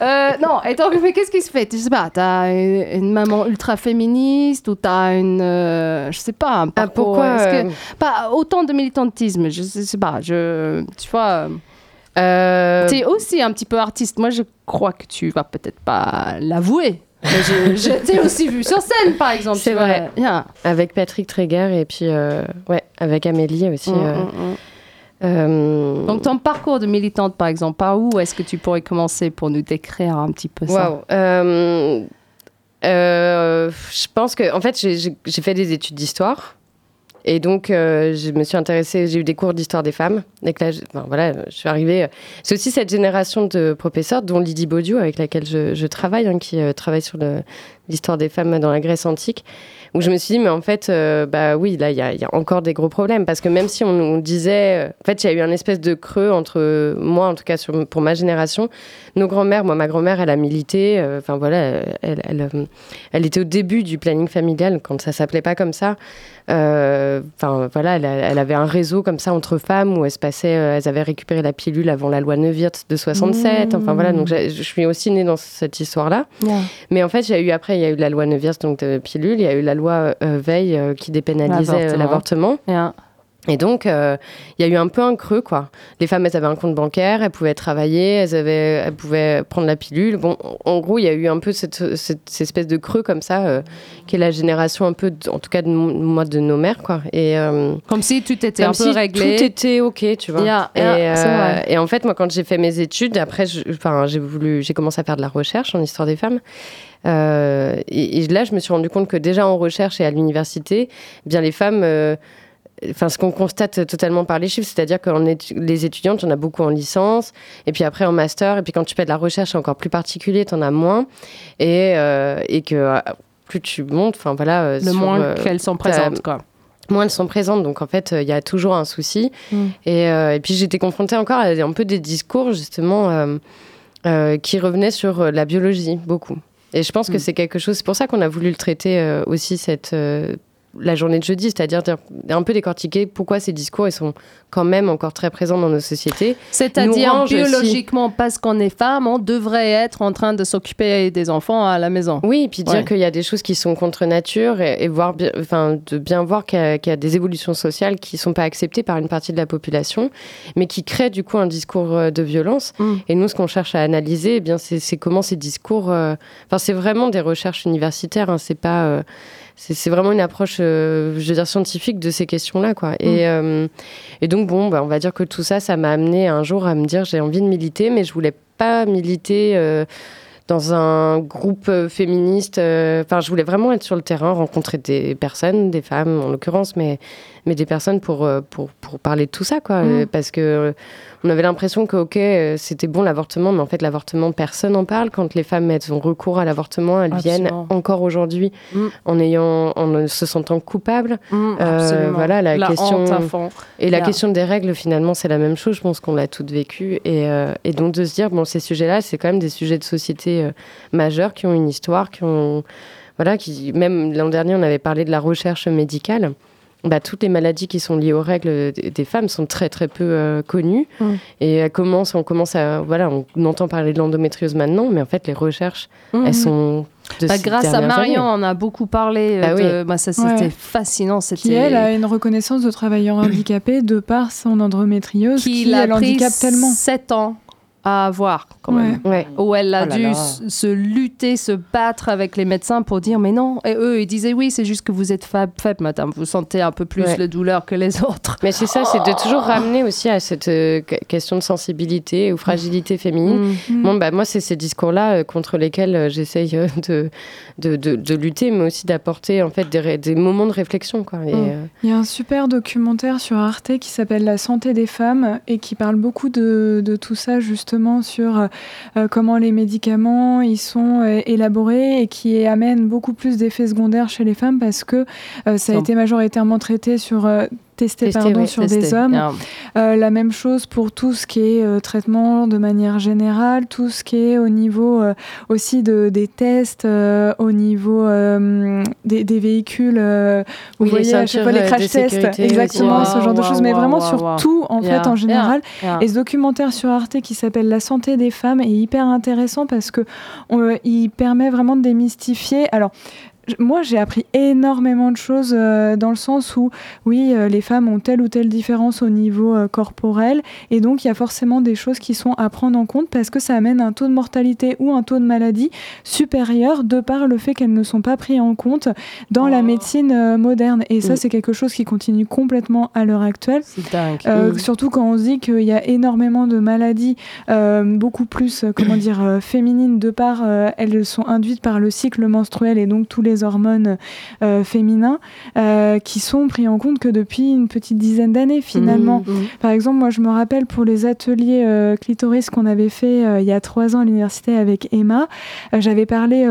S3: Euh, non, et donc, mais qu'est-ce qui se fait Je sais pas, t'as une, une maman ultra féministe ou t'as une. euh, je sais pas, un
S5: Ah,
S3: parcours.
S5: pourquoi
S3: que-
S5: euh,
S3: Pas autant de militantisme, je sais, pas, je. Tu vois.
S5: euh,
S3: Tu es aussi un petit peu artiste. Moi, je crois que tu vas peut-être pas l'avouer. Je, je t'ai aussi vu sur scène, par exemple.
S5: C'est vrai.
S3: Yeah.
S5: Avec Patrick Tréguer et puis euh, ouais, avec Amélie aussi.
S3: Mm, mm, mm.
S5: Euh,
S3: Donc, ton parcours de militante, par exemple, par où est-ce que tu pourrais commencer pour nous décrire un petit peu ça?
S5: Waouh. Euh, euh, je pense que, en fait, j'ai- fait des études d'histoire. Et donc, je me suis intéressée, j'ai eu des cours d'histoire des femmes. Et que là, je, voilà, je suis arrivée. C'est aussi cette génération de professeurs, dont Lydie Baudieu, avec laquelle je, je travaille, hein, qui travaille sur le- l'histoire des femmes dans la Grèce antique, où je me suis dit, mais en fait, euh, bah oui, là, il y a, il y a encore des gros problèmes. Parce que même si on nous disait. euh, En fait, il y a eu un espèce de creux entre moi, en tout cas, sur, pour ma génération, nos grands-mères, moi, ma grand-mère, elle a milité. euh, Enfin, voilà, elle, elle, elle était au début du planning familial, quand ça s'appelait pas comme ça. Enfin, voilà, elle, avait un réseau comme ça entre femmes où elles se passaient, elles avaient récupéré la pilule avant la loi Neuwirth de 67. Enfin, voilà, donc j'ai- je suis aussi née dans cette histoire-là.
S3: Yeah.
S5: Mais en fait, a eu après, il y a eu la loi Neuwirth, donc de pilule, il y a eu la loi euh, Veil euh, qui dépénalisait euh,
S3: L'avortement.
S5: l'avortement.
S3: Yeah.
S5: Et donc, euh, il y a eu un peu un creux, quoi. Les femmes, elles avaient un compte bancaire, elles pouvaient travailler, elles, avaient, elles pouvaient prendre la pilule. Bon, en gros, il y a eu un peu cette, cette- cette espèce de creux comme ça, euh, qui est la génération un peu, de- en tout cas, de mo- moi, de nos mères, quoi. Et, euh,
S3: Comme si tout était un peu
S5: si
S3: réglé.
S5: Tout était OK, tu vois.
S3: Yeah,
S5: et,
S3: yeah,
S5: en fait, moi, quand j'ai fait mes études, après, j'ai voulu, j'ai commencé à faire de la recherche en histoire des femmes. Et, et là, je me suis rendu compte que déjà en recherche et à l'université, eh bien les femmes. Euh, Enfin, ce qu'on constate totalement par les chiffres, c'est-à-dire que les étudiantes, en a beaucoup en licence, et puis après en master, et puis quand tu fais de la recherche, encore plus particulier, tu en as moins, et, euh, et que euh, plus tu montes, enfin voilà. euh,
S3: Le
S5: sur,
S3: moins
S5: euh,
S3: qu'elles sont présentes, quoi.
S5: moins elles sont présentes. Donc en fait, euh, il y a toujours un souci.
S3: Mm.
S5: Et, euh, et puis j'étais confrontée encore à un peu des discours justement euh, euh, qui revenaient sur euh, la biologie beaucoup. Et je pense que
S7: Mm.
S5: c'est quelque chose. C'est pour ça qu'on a voulu le traiter euh, aussi cette euh, la journée de jeudi, c'est-à-dire dire- un peu décortiquer pourquoi ces discours ils sont quand même encore très présents dans nos sociétés.
S3: C'est-à-dire
S5: aussi.
S3: biologiquement, parce qu'on est femme, on devrait être en train de s'occuper des enfants à la maison.
S5: Oui, et puis dire
S3: Ouais.
S5: qu'il y a des choses qui sont contre nature et, et voir, enfin, de bien voir qu'il y, a- qu'il y a des évolutions sociales qui sont pas acceptées par une partie de la population, mais qui créent du coup un discours euh, de violence.
S3: Mm.
S5: Et nous, ce qu'on cherche à analyser, eh bien, c'est c'est comment ces discours. euh, Enfin, c'est vraiment des recherches universitaires. Hein, c'est pas. euh, c'est vraiment une approche, euh, je veux dire, scientifique de ces questions-là, quoi. Et, euh, et donc, bon, bah, on va dire que tout ça, ça m'a amené un jour à me dire, j'ai envie de militer, mais je voulais pas militer. euh, dans un groupe féministe. Enfin, je voulais vraiment être sur le terrain, rencontrer des personnes, des femmes en l'occurrence, mais, mais des personnes pour, euh, pour, pour parler de tout ça, quoi.
S3: Mm.
S5: Euh, Parce que euh, on avait l'impression que, ok, c'était bon l'avortement, mais en fait, l'avortement, personne n'en parle. Quand les femmes elles ont recours à l'avortement, elles viennent encore aujourd'hui
S3: Mm.
S5: en, ayant, en se sentant coupables.
S3: Mm,
S5: Euh, voilà, la question-
S3: honte.
S5: Et la
S3: Yeah.
S5: question des règles, finalement, c'est la même chose. Je pense qu'on l'a toutes vécu. Et, euh, et donc, de se dire, bon, ces sujets-là, c'est quand même des sujets de société euh, majeurs qui ont une histoire, qui ont. Voilà, qui, même l'an dernier, on avait parlé de la recherche médicale. Bah, toutes les maladies qui sont liées aux règles des femmes sont très très peu euh, connues
S3: Mm.
S5: et elles commencent, on commence à voilà on entend parler de l'endométriose maintenant mais en fait les recherches
S3: Mhm.
S5: elles sont de
S3: Bah, grâce à Marion,
S5: années.
S3: on a beaucoup parlé. euh,
S5: Bah
S3: de...
S5: oui.
S3: bah, ça, c'était
S4: Ouais.
S3: fascinant. C'était
S4: qui elle a une reconnaissance de travailleur handicapé de par son endométriose qui,
S3: qui a
S4: elle
S3: pris
S4: handicape tellement.
S3: 7 ans à avoir quand même.
S5: ouais
S3: Où elle a
S7: Oh là
S3: dû
S7: là.
S3: se lutter, se battre avec les médecins pour dire mais non. Et eux, ils disaient oui, c'est juste que vous êtes faible, faible madame. Vous sentez un peu plus
S5: Ouais.
S3: la douleur que les autres.
S5: Mais c'est ça, c'est de toujours ramener aussi à cette euh, que- question de sensibilité ou fragilité féminine.
S3: Mm.
S5: Bon, bah, moi, c'est ces discours-là euh, contre lesquels euh, j'essaye euh, de, de, de, de lutter, mais aussi d'apporter en fait des, des moments de réflexion. Quoi. Et,
S3: Mm.
S5: euh,
S4: Il y a un super documentaire sur Arte qui s'appelle La santé des femmes et qui parle beaucoup de, de tout ça justement sur euh, euh, comment les médicaments ils sont euh, élaborés et qui amène beaucoup plus d'effets secondaires chez les femmes parce que ça a été majoritairement traité sur testé,
S5: Testé,
S4: pardon, sur
S3: Testé.
S4: des hommes.
S3: Yeah.
S4: Euh, la même chose pour tout ce qui est euh, traitement de manière générale, tout ce qui est au niveau euh, aussi de, des tests, au niveau des, des véhicules. vous
S5: Oui,
S4: voyez à chaque fois les crash tests,
S5: sécurité
S4: exactement ce genre de
S3: Wow,
S4: choses, mais vraiment sur tout en
S3: Yeah,
S4: fait en général.
S3: yeah.
S4: Et ce documentaire sur Arte qui s'appelle La santé des femmes est hyper intéressant parce que on- il permet vraiment de démystifier. Alors moi, j'ai appris énormément de choses euh, dans le sens où, oui, euh, les femmes ont telle ou telle différence au niveau euh, corporel, et donc il y a forcément des choses qui sont à prendre en compte parce que ça amène un taux de mortalité ou un taux de maladie supérieur de par le fait qu'elles ne sont pas prises en compte dans la
S3: Oh.
S4: médecine moderne. Et ça,
S5: Mm.
S4: c'est quelque chose qui continue complètement à l'heure actuelle.
S3: C'est dingue.
S5: Mm.
S4: Surtout quand on se dit qu'il y a énormément de maladies, beaucoup plus, comment dire, féminines, de par elles sont induites par le cycle menstruel et donc tous les hormones euh, féminins, euh, qui sont pris en compte que depuis une petite dizaine d'années finalement.
S3: Mm.
S4: Par exemple, moi je me rappelle pour les ateliers euh, clitoris qu'on avait fait euh, il y a trois ans à l'université avec Emma, j'avais parlé.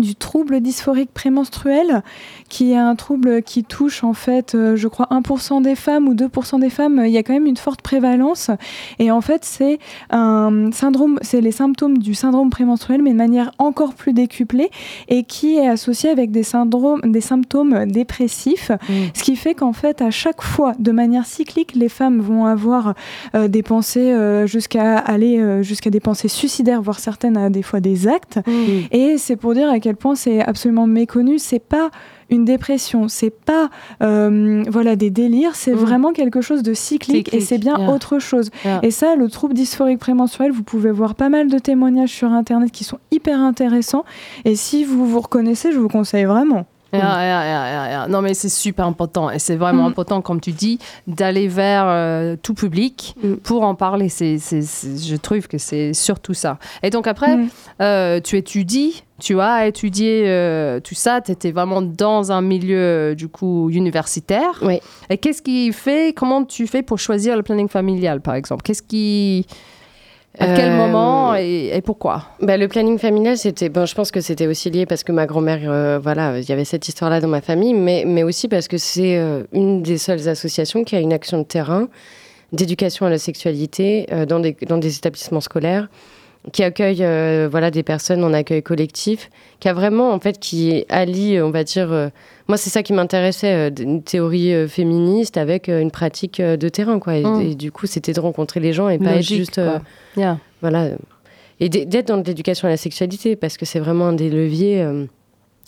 S4: Du trouble dysphorique prémenstruel, qui est un trouble qui touche en fait, euh, je crois, 1% des femmes ou 2% des femmes. Il y a quand même une forte prévalence. Et en fait, c'est un syndrome, c'est les symptômes du syndrome prémenstruel, mais de manière encore plus décuplée et qui est associé avec des syndromes, des symptômes dépressifs. Ce qui fait qu'en fait, à chaque fois, de manière cyclique, les femmes vont avoir euh, des pensées euh, jusqu'à aller euh, jusqu'à des pensées suicidaires, voire certaines à des fois des actes.
S3: Mm.
S4: Et c'est pour dire à quel quel point c'est absolument méconnu. C'est pas une dépression, c'est pas euh, voilà des délires, c'est
S3: Mm.
S4: vraiment quelque chose de cyclique, et c'est bien
S3: yeah.
S4: autre chose.
S3: Yeah.
S4: Et ça, le trouble dysphorique prémenstruel, vous pouvez voir pas mal de témoignages sur internet qui sont hyper intéressants. Et si vous vous reconnaissez, je vous conseille vraiment.
S3: Yeah, yeah, yeah, yeah, yeah. Non, mais c'est super important. Et c'est vraiment
S4: Mm.
S3: important, comme tu dis, d'aller vers euh, tout public
S5: Mm.
S3: pour en parler. C'est, je trouve que c'est surtout ça. Et donc après, euh, tu étudies, tu as étudié euh, tout ça, tu étais vraiment dans un milieu, euh, du coup, universitaire.
S5: Oui.
S3: Et qu'est-ce qui fait, comment tu fais pour choisir le planning familial, par exemple? Qu'est-ce qui... À quel
S5: Euh,
S3: moment et, et pourquoi?
S5: Bah, le planning familial, c'était, bon, je pense que c'était aussi lié parce que ma grand-mère, voilà, il y avait cette histoire-là dans ma famille, mais, mais aussi parce que c'est une des seules associations qui a une action de terrain d'éducation à la sexualité dans, des, dans des établissements scolaires, qui accueille euh, voilà, des personnes en accueil collectif, qui a vraiment, en fait, qui allie, on va dire, euh, moi, c'est ça qui m'intéressait, euh, une théorie féministe avec une pratique de terrain, quoi. Et,
S3: Mm.
S5: et du coup, c'était de rencontrer les gens et pas
S3: Logique,
S5: être juste.
S3: Yeah.
S5: voilà. Et d'être dans l'éducation à la sexualité, parce que c'est vraiment un des leviers.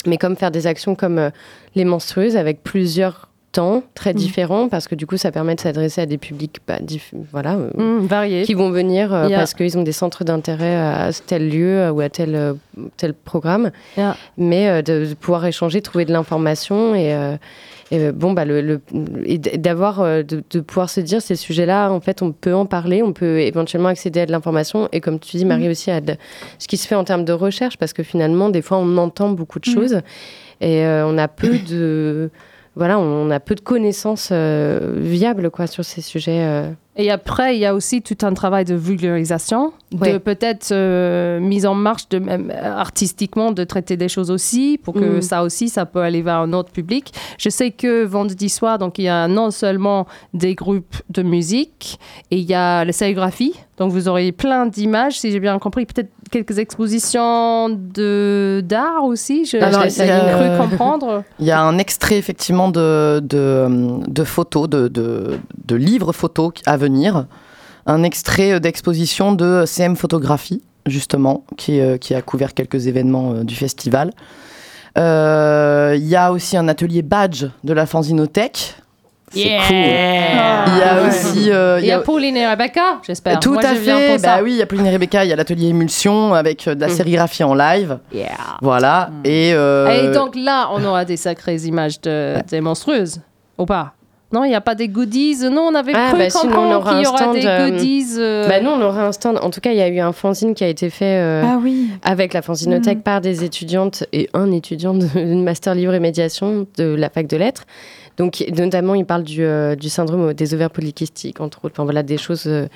S5: mais comme faire des actions comme les menstrueuses avec plusieurs temps très différents, parce que du coup, ça permet de s'adresser à des publics bah, voilà, euh,
S3: Mm, varié.
S5: qui vont venir euh,
S3: Yeah.
S5: parce qu'ils ont des centres d'intérêt à tel lieu euh, ou à tel, tel programme.
S3: Yeah.
S5: Mais euh, de, de pouvoir échanger, trouver de l'information et. euh, et, bon, bah, le, le- et d- d'avoir, de, de pouvoir se dire ces sujets-là, en fait, on peut en parler, on peut éventuellement accéder à de l'information. Et comme tu dis, Marie, aussi, à de- ce qui se fait en termes de recherche, parce que finalement, des fois, on entend beaucoup de
S4: Mhm.
S5: choses et on a peu de. Voilà, on a peu de connaissances euh, viables quoi, sur ces sujets. euh.
S3: Et après, il y a aussi tout un travail de vulgarisation, de peut-être euh, mise en marche de même artistiquement de traiter des choses aussi, pour que
S5: Mm.
S3: ça aussi, ça peut aller vers un autre public. Je sais que vendredi soir, donc il y a non seulement des groupes de musique, et il y a la sérigraphie. Donc vous aurez plein d'images, si j'ai bien compris, peut-être quelques expositions de d'art aussi. Je,
S5: Alors, y a-
S3: cru comprendre.
S6: Il y a un extrait effectivement de, de, de photos, de, de, de livres photos à venir. Un extrait d'exposition de CM Photographie, justement, qui, euh, qui a couvert quelques événements euh, du festival. Euh, Il y a aussi un atelier badge de la Fanzinothèque. C'est cool. Il y a aussi. euh,
S3: Il y a Pauline et Rebecca, j'espère.
S6: Tout
S3: Moi,
S6: à
S3: je viens
S6: fait. Bah oui, il y a Pauline et Rebecca, il y a l'atelier émulsion avec euh, de la
S5: Mm.
S6: sérigraphie en live.
S3: Yeah.
S6: Voilà. Et, euh,
S3: Et donc là, on aura des sacrées images de, des monstrueuses, ou pas? Non, il n'y a pas des goodies? Non, on avait
S5: Ah,
S3: cru
S5: bah,
S3: comprendre qu'il y
S5: un
S3: aura
S5: stand,
S3: des
S5: euh,
S3: goodies. euh,
S5: Bah, nous, on aura un stand. En tout cas, il y a eu un fanzine qui a été fait euh,
S4: Ah oui.
S5: avec la fanzinothèque par des étudiantes et un étudiant d'une master livre et médiation de la fac de lettres. Donc, notamment, il parle du, euh, du syndrome des ovaires polykystiques, entre autres. Enfin, voilà, des choses. euh,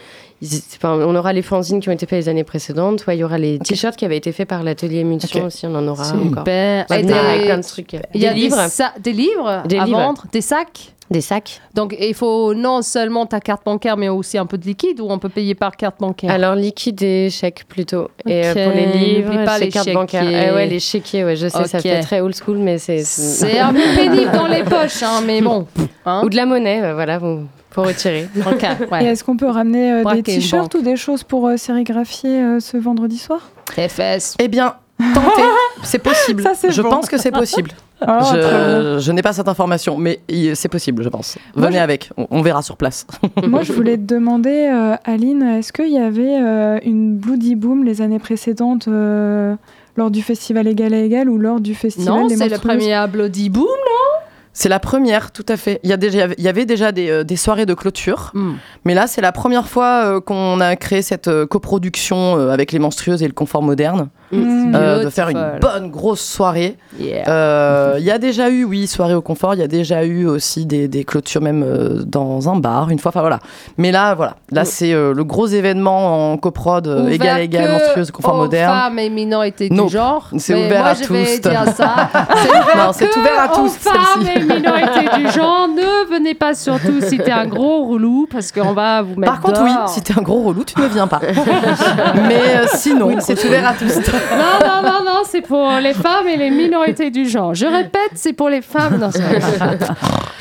S5: ils- enfin, on aura les fanzines qui ont été faites les années précédentes. Ouais, il y aura les t-shirts qui avaient été faits par l'atelier émulsion aussi. On en aura encore.
S3: Super. Des-
S5: plein de trucs.
S3: Il y a
S5: des livres,
S3: Des, livres
S5: Des
S3: à
S5: livres.
S3: vendre, des sacs.
S5: Des sacs.
S3: Donc, il faut non seulement ta carte bancaire, mais aussi un peu de liquide, ou on peut payer par carte bancaire?
S5: Alors, liquide et chèque plutôt. Et euh, pour les livres,
S3: N'oublie pas les
S5: carte bancaire.
S3: chéquiers.
S5: Eh ouais, les chéquiers, ouais, je sais, ça
S3: Ok.
S5: fait très old school, mais c'est.
S3: C'est un peu pénible dans les poches, hein, mais bon. Hein
S5: Ou de la monnaie, euh, voilà, vous, pour retirer.
S4: Et est-ce qu'on peut ramener euh, des t-shirts ou des choses pour euh, sérigraphier euh, ce vendredi soir?
S3: TFS.
S6: Eh bien, tentez, c'est possible.
S4: Ça, c'est
S6: je
S4: bon.
S6: pense que c'est possible.
S4: Ah,
S6: je je n'ai pas cette information, mais c'est possible, je pense.
S4: Moi,
S6: Venez
S4: je-
S6: avec, on, on verra sur place.
S4: Moi, je voulais te demander, euh, Aline, est-ce qu'il y avait euh, une Bloody Boom les années précédentes euh, lors du festival Égal à Égal ou lors du festival
S3: Non, c'est le premier Bloody Boom.
S6: C'est la première, tout à fait. Il y, a déjà, il y avait déjà des, euh, des soirées de clôture,
S3: Hmm.
S6: mais là, c'est la première fois euh, qu'on a créé cette euh, coproduction euh, avec les menstrueuses et le confort moderne,
S4: Mm.
S6: euh, de faire une bonne grosse soirée.
S3: Yeah.
S6: Euh, Il y a déjà eu, oui, soirée au confort. Il y a déjà eu aussi des, des clôtures même euh, dans un bar une fois. Enfin voilà. Mais là, voilà. Là,
S5: Mm.
S6: c'est euh, le gros événement en coprod euh,
S3: Ouvert
S6: égal égal
S3: que
S6: monstrueuse confort
S3: aux
S6: moderne.
S3: femmes et minorités du genre.
S6: C'est ouvert
S3: moi,
S6: à tous.
S3: C'est ouvert
S6: Non, c'est
S3: que
S6: ouvert à tous, celle-ci.
S3: Et minorités du genre, ne venez pas surtout si t'es un gros relou parce qu'on va vous mettre
S6: Par contre, oui, si t'es un gros relou, tu ne viens pas. Mais euh, sinon, c'est ouvert à tous.
S3: Non, non, non, non, c'est pour les femmes et les minorités du genre. Je répète, c'est pour les femmes. Non.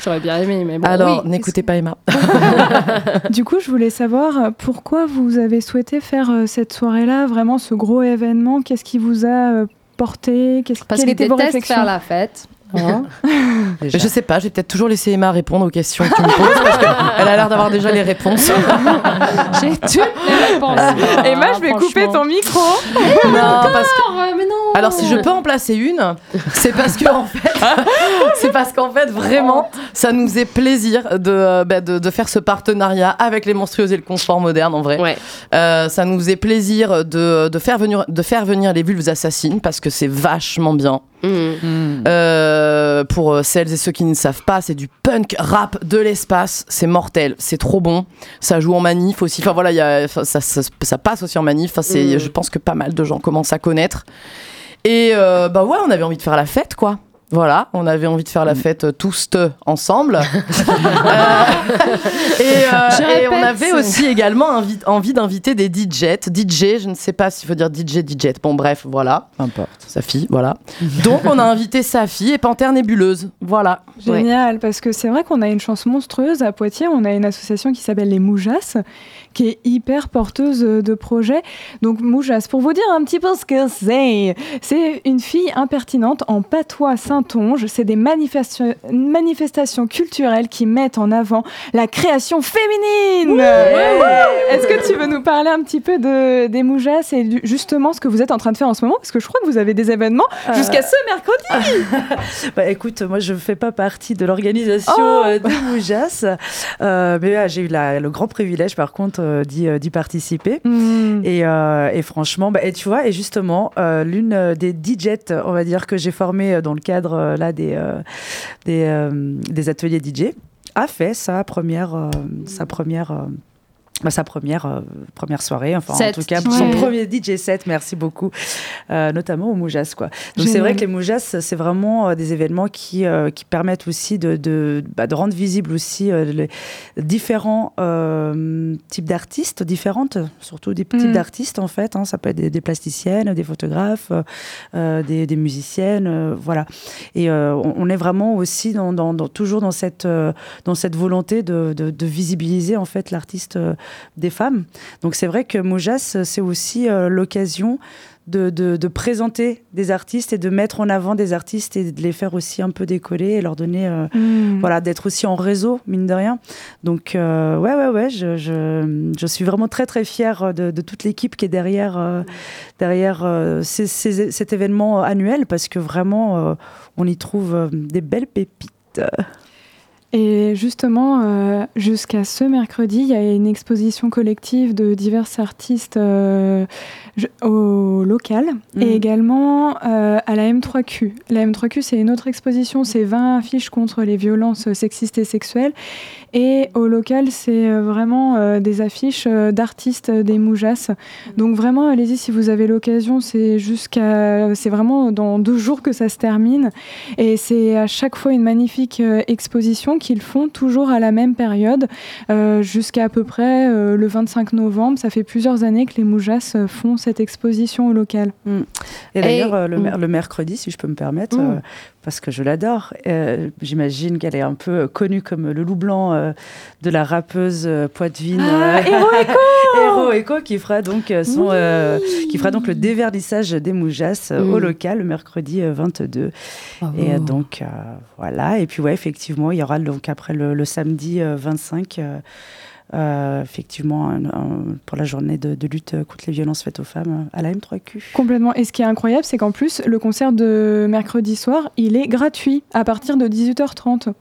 S3: J'aurais bien aimé, mais bon.
S6: Alors,
S3: oui.
S6: n'écoutez pas Emma.
S4: Du coup, je voulais savoir euh, pourquoi vous avez souhaité faire euh, cette soirée-là, vraiment ce gros événement? Qu'est-ce qui vous a euh, porté? Qu'est-ce-
S3: Parce qu'ils détestent faire la fête. Hein
S6: Je sais pas, je vais peut-être toujours laisser Emma répondre aux questions que tu me poses parce qu'elle a l'air d'avoir déjà les réponses.
S3: J'ai toutes les réponses.
S4: Emma, je vais couper ton micro.
S6: non, parce que
S3: mais non.
S6: Alors si je peux en placer une, c'est parce que en fait, c'est parce qu'en fait vraiment, ça nous fait plaisir de, euh, bah, de, de faire ce partenariat avec les monstrueuses et le confort moderne en vrai.
S5: Ouais.
S6: Euh, ça nous faisait plaisir de, de faire venir de faire venir les vulves assassines parce que c'est vachement bien. Euh, pour euh, celles et ceux qui ne savent pas, c'est du punk rap de l'espace. C'est mortel, c'est trop bon. Ça joue en manif aussi. Enfin voilà, y a- ça, ça, ça passe aussi en manif. Enfin, c'est,
S5: Mm.
S6: Je pense que pas mal de gens commencent à connaître. Et euh, bah ouais, on avait envie de faire la fête, quoi. Voilà, on avait envie de faire la fête euh, tous ensemble. Euh, et, euh, et on avait aussi également envie d'inviter des DJ. DJ, je ne sais pas s'il faut dire DJ, DJ. Bon, bref, voilà.
S7: N'importe.
S6: Sa fille, voilà. Donc on a invité sa fille et Panthère Nébuleuse. Voilà.
S4: Génial, parce que c'est vrai qu'on a une chance monstrueuse à Poitiers. On a une association qui s'appelle les Moujas, qui est hyper porteuse de projets. Donc Moujas, pour vous dire un petit peu ce que c'est, c'est une fille impertinente en patois Saintonge. C'est des manifesta- manifestations culturelles qui mettent en avant la création féminine. Est-ce que tu veux nous parler un petit peu de, des Moujas et du- justement ce que vous êtes en train de faire en ce moment? Parce que je crois que vous avez des événements jusqu'à ce mercredi.
S7: Bah, écoute, moi je ne fais pas partie de l'organisation
S4: Oh
S7: euh, des Moujas, euh, mais ouais, j'ai eu la- le grand privilège par contre euh, d'y euh, participer.
S4: Hmm.
S7: Et, euh, et franchement, bah, et tu vois, et justement, euh, l'une euh, des DJs, on va dire, que j'ai formé euh, dans le cadre euh, là, des, euh, euh, ateliers DJ, a fait sa première, bah, sa première, euh, première soirée, enfin en tout cas son
S4: Ouais.
S7: premier DJ set, merci beaucoup, euh, notamment au Moujas. Quoi. Donc c'est vrai que les Moujas, c'est vraiment euh, des événements qui, qui permettent aussi de, de, bah, de rendre visibles aussi les différents types d'artistes, différentes, surtout des types
S4: Mm.
S7: d'artistes en fait. hein. ça peut être des, des plasticiennes, des photographes, des, des musiciennes, voilà. Et on, on est vraiment aussi dans, dans- dans- toujours dans cette, dans cette volonté de, de- de visibiliser en fait l'artiste des femmes. Donc c'est vrai que Moujas, c'est aussi euh, l'occasion de, de- de présenter des artistes et de mettre en avant des artistes et de les faire aussi un peu décoller et leur donner, euh,
S4: Hmm.
S7: voilà, d'être aussi en réseau, mine de rien. Donc euh, ouais, ouais, ouais, je, je, je suis vraiment très très fière de, de toute l'équipe qui est derrière, euh, derrière ces- ces- cet événement annuel parce que vraiment, on y trouve des belles pépites.
S4: Et justement, euh, jusqu'à ce mercredi, il y a une exposition collective de divers artistes euh, au local
S7: Mhm.
S4: et également euh, à la M3Q. La M3Q, c'est une autre exposition, c'est 20 affiches contre les violences sexistes et sexuelles. Et au local, c'est vraiment des affiches d'artistes des Moujas. Donc vraiment, allez-y si vous avez l'occasion. C'est jusqu'à, c'est vraiment dans deux jours que ça se termine. Et c'est à chaque fois une magnifique euh, qu'ils font toujours à la même période, euh, jusqu'à à peu près euh, le 25 novembre. Ça fait plusieurs années que les Moujas euh, font cette exposition au local.
S7: Et d'ailleurs, le,
S3: Mm.
S7: le mercredi, si je peux me permettre,
S3: Mm.
S7: Parce que je l'adore, euh, j'imagine qu'elle est un peu euh, connue comme le loup blanc euh, de la rappeuse poitevine
S4: Ah, Héro
S7: Héro Echo, qui fera donc son, qui fera donc le dévernissage des Moujas euh, au
S5: Mm.
S7: local le mercredi euh, 22. Et donc voilà. Et puis ouais, effectivement, il y aura donc après le, le samedi euh, 25. Euh, effectivement, un- un- pour la journée de, de lutte contre les violences faites aux femmes euh, à la M3Q.
S4: Complètement. Et ce qui est incroyable, c'est qu'en plus, le concert de mercredi soir, il est gratuit à partir de 18h30.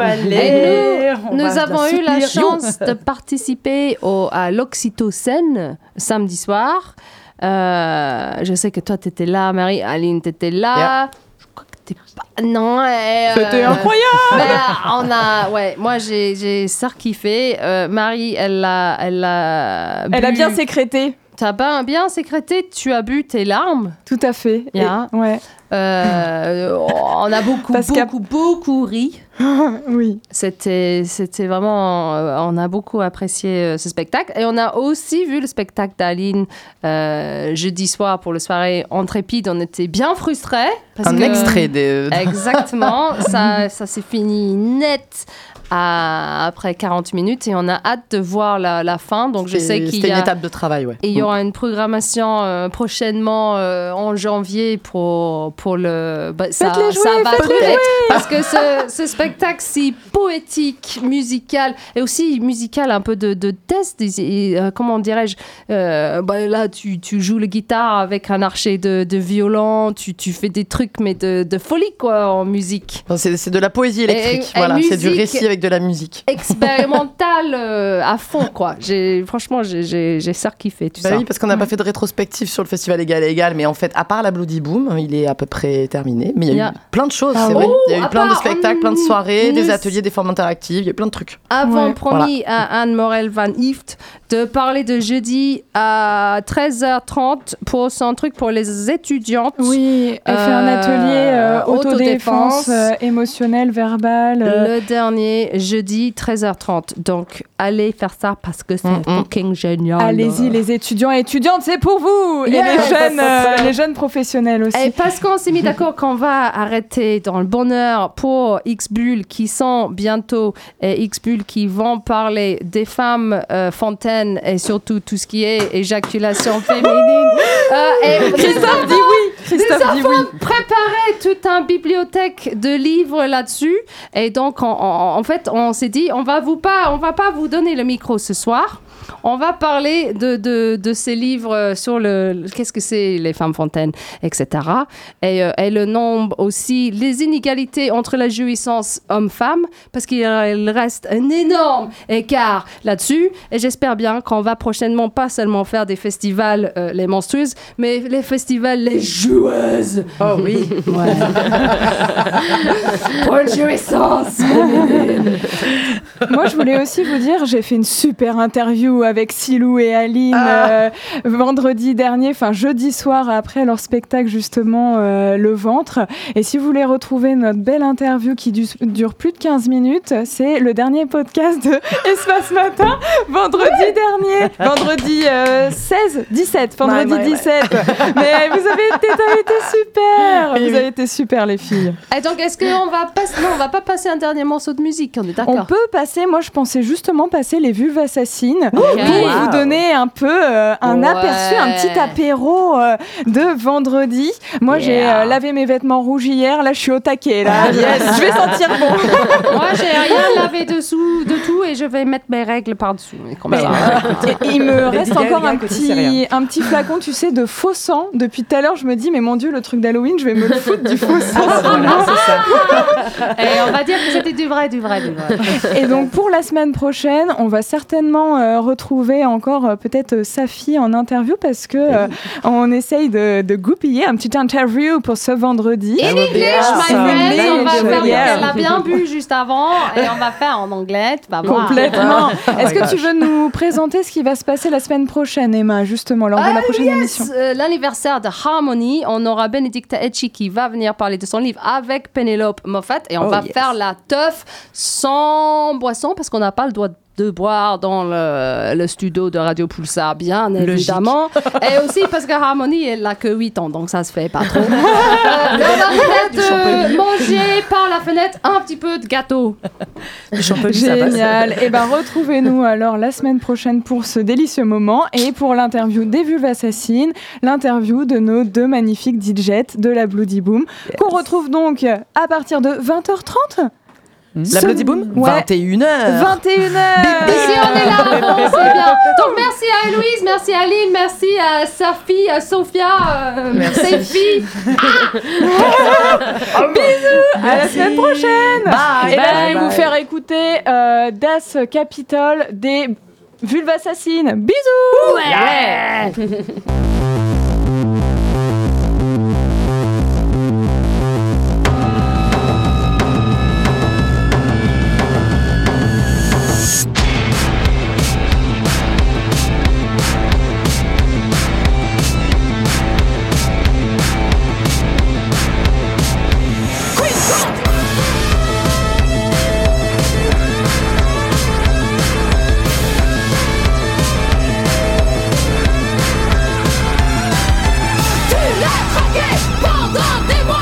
S7: allez, on
S3: Nous avons eu la chance de participer au, à l'Oxytocène samedi soir. Euh, je sais que toi, tu étais là, Marie-Aline, tu étais là crois que t'es pas. Non, euh,
S4: C'était incroyable
S3: mais, euh, on a, ouais, moi j'ai j'ai surkiffé. Euh, Marie, elle a, elle a.
S4: Elle a bien sécrété.
S3: T'as bien, bien sécrété. Tu as bu tes larmes.
S4: Tout à fait. Et-
S3: Yeah.
S4: ouais.
S3: Euh, on a beaucoup,
S4: Parce
S3: beaucoup, beaucoup ri.
S4: oui.
S3: C'était, c'était vraiment, euh, on a beaucoup apprécié euh, ce spectacle et on a aussi vu le spectacle d'Aline euh, jeudi soir pour le soirée Intrépide. On était bien frustrés. parce
S6: Un
S3: que-
S6: extrait des.
S3: Exactement, ça, ça s'est fini net à- après 40 minutes et on a hâte de voir la, la fin. Donc je sais qu'il y
S6: une
S3: a
S6: étape de travail, ouais.
S3: et il y aura une programmation euh, prochainement euh, en janvier pour, pour le. bah, ça,
S4: jouer,
S3: ça va peut-être. Parce que ce, ce spectacle si poétique, musical, et aussi musical, un peu de, de test, et, et, euh, comment dirais-je euh, bah, Là, tu, tu joues le guitare avec un archer de, de violon, tu, tu fais des trucs, mais de, de folie, quoi, en musique.
S6: C'est c'est de la poésie électrique.
S3: et
S6: voilà, c'est du récit avec de la musique.
S3: Expérimental euh, à fond, quoi. J'ai, franchement, j'ai, j'ai, j'ai surkiffé tout
S6: Bah
S3: ça.
S6: oui, parce qu'on n'a pas fait de rétrospective sur le festival égal à égal, mais en fait, à part la Bloody Boom, il est à peu près terminé. Mais il y a,
S3: Il y a-
S6: eu plein de choses,
S4: Ah
S6: c'est vrai. Il y a
S3: Oh,
S6: eu
S3: à
S6: plein de spectacles, plein de soirées, des ateliers, des formes interactives, il y a eu plein de trucs.
S3: avons
S4: Ouais.
S3: promis à Anne Morel Van Ift de parler de jeudi à 13h30 pour son truc pour les étudiantes.
S4: Oui, elle fait un
S3: Euh,
S4: atelier euh,
S3: autodéfense.
S4: euh, émotionnelle, verbale. euh,
S3: Le dernier jeudi 13h30. Donc allez faire ça parce que c'est
S6: Mm, mm.
S3: fucking génial.
S4: Allez-y, les étudiants et étudiantes, c'est pour vous Et
S3: Yes.
S4: les jeunes, euh, les jeunes professionnels aussi.
S3: Et parce qu'on s'est mis d'accord qu'on va arrêter dans le bonheur pour X-Bull qui sont bientôt et X-Bull qui vont parler des femmes euh, fontaines et surtout tout ce qui est éjaculation féminine. Euh, et
S4: Christophe dit oui Christophe dit oui
S3: préparé toute une bibliothèque de livres là-dessus. Et donc, on- on- en fait, on s'est dit, on va vous pas, on va pas vous donner le micro ce soir. On va parler de, de, de ces livres sur le qu'est-ce que c'est les femmes fontaines, etc. Et, euh, et le nombre aussi, les inégalités entre la jouissance homme-femme, parce qu'il il reste un énorme écart là-dessus. Et j'espère bien qu'on va prochainement pas seulement faire des festivals euh, les monstrueuses, mais les festivals les joueuses.
S7: Oh oui.
S3: Pour une jouissance.
S4: Moi, je voulais aussi vous dire, j'ai fait une super interview avec Silou et Aline euh, vendredi dernier, enfin jeudi soir après leur spectacle justement euh, Le Ventre. Et si vous voulez retrouver notre belle interview qui du- dure plus de 15 minutes, c'est le dernier podcast de Espace Matin, vendredi dernier, vendredi euh, 16, 17, vendredi
S6: Ouais, ouais, ouais.
S4: 17. Mais vous avez été, super, vous
S6: oui.
S4: avez été super les filles.
S3: Et donc, est-ce qu'on va passer. Non, on va pas passer un dernier morceau de musique, on est
S4: On
S3: d'accord.
S4: peut passer, moi je pensais justement passer les vulves assassines. Pour vous donner un peu euh, un
S3: Ouais.
S4: aperçu, un petit apéro euh, de vendredi. Moi j'ai euh, lavé mes vêtements rouges hier, là je suis au taquet, là. Yes, je vais sentir bon.
S3: Moi, j'ai rien lavé dessous de tout et je vais mettre mes règles. Et
S4: il me reste encore un petit, un petit flacon, tu sais, de faux sang. Depuis tout à l'heure, je me dis, mais mon Dieu, le truc d'Halloween, je vais me le foutre du faux sang.
S3: Et on va dire que c'était du vrai, du vrai, du vrai.
S4: Et donc pour la semaine prochaine, on va certainement euh, retrouver encore euh, peut-être euh, Safi en interview parce que euh, on essaye de, de goupiller un petit interview pour ce vendredi.
S3: In English, my
S4: ça.
S3: friends, on va faire
S4: yeah.
S3: A bien bu juste avant et on va faire en anglais. Tu vas voir.
S4: Complètement. Est-ce que tu veux nous présenter ce qui va se passer la semaine prochaine, Emma, justement, lors de la prochaine émission?
S3: Euh, L'anniversaire de Harmony, on aura Benedicta Etchi qui va venir parler de son livre avec Penelope Moffat et on
S7: Oh,
S3: va
S7: yes.
S3: faire la teuf sans boisson parce qu'on n'a pas le droit de boire dans le, le studio de Radio Pulsar, bien évidemment. Et aussi parce que Harmony, elle n'a que 8 ans, donc ça se fait pas trop. Euh, on va peut-être manger par la fenêtre un petit peu de gâteau.
S4: Génial. Et ben retrouvez-nous alors la semaine prochaine pour ce délicieux moment et pour l'interview des vulves assassines, l'interview de nos deux magnifiques DJs de la Bloody Boom, qu'on retrouve donc à partir de 20h30.
S6: La Bloody Boom
S4: Ouais.
S6: 21h
S4: 21h
S3: Ici, on est là, bon, c'est bien. Donc, merci à Héloïse, merci à Aline, merci à Safi, à Sophia, euh, Sophie.
S4: À la semaine prochaine
S6: Bye,
S4: Et là,
S6: bye,
S4: je vais
S6: bye.
S4: vous faire écouter euh, Das Capitol des vulves assassines. Bisous
S3: Ouais.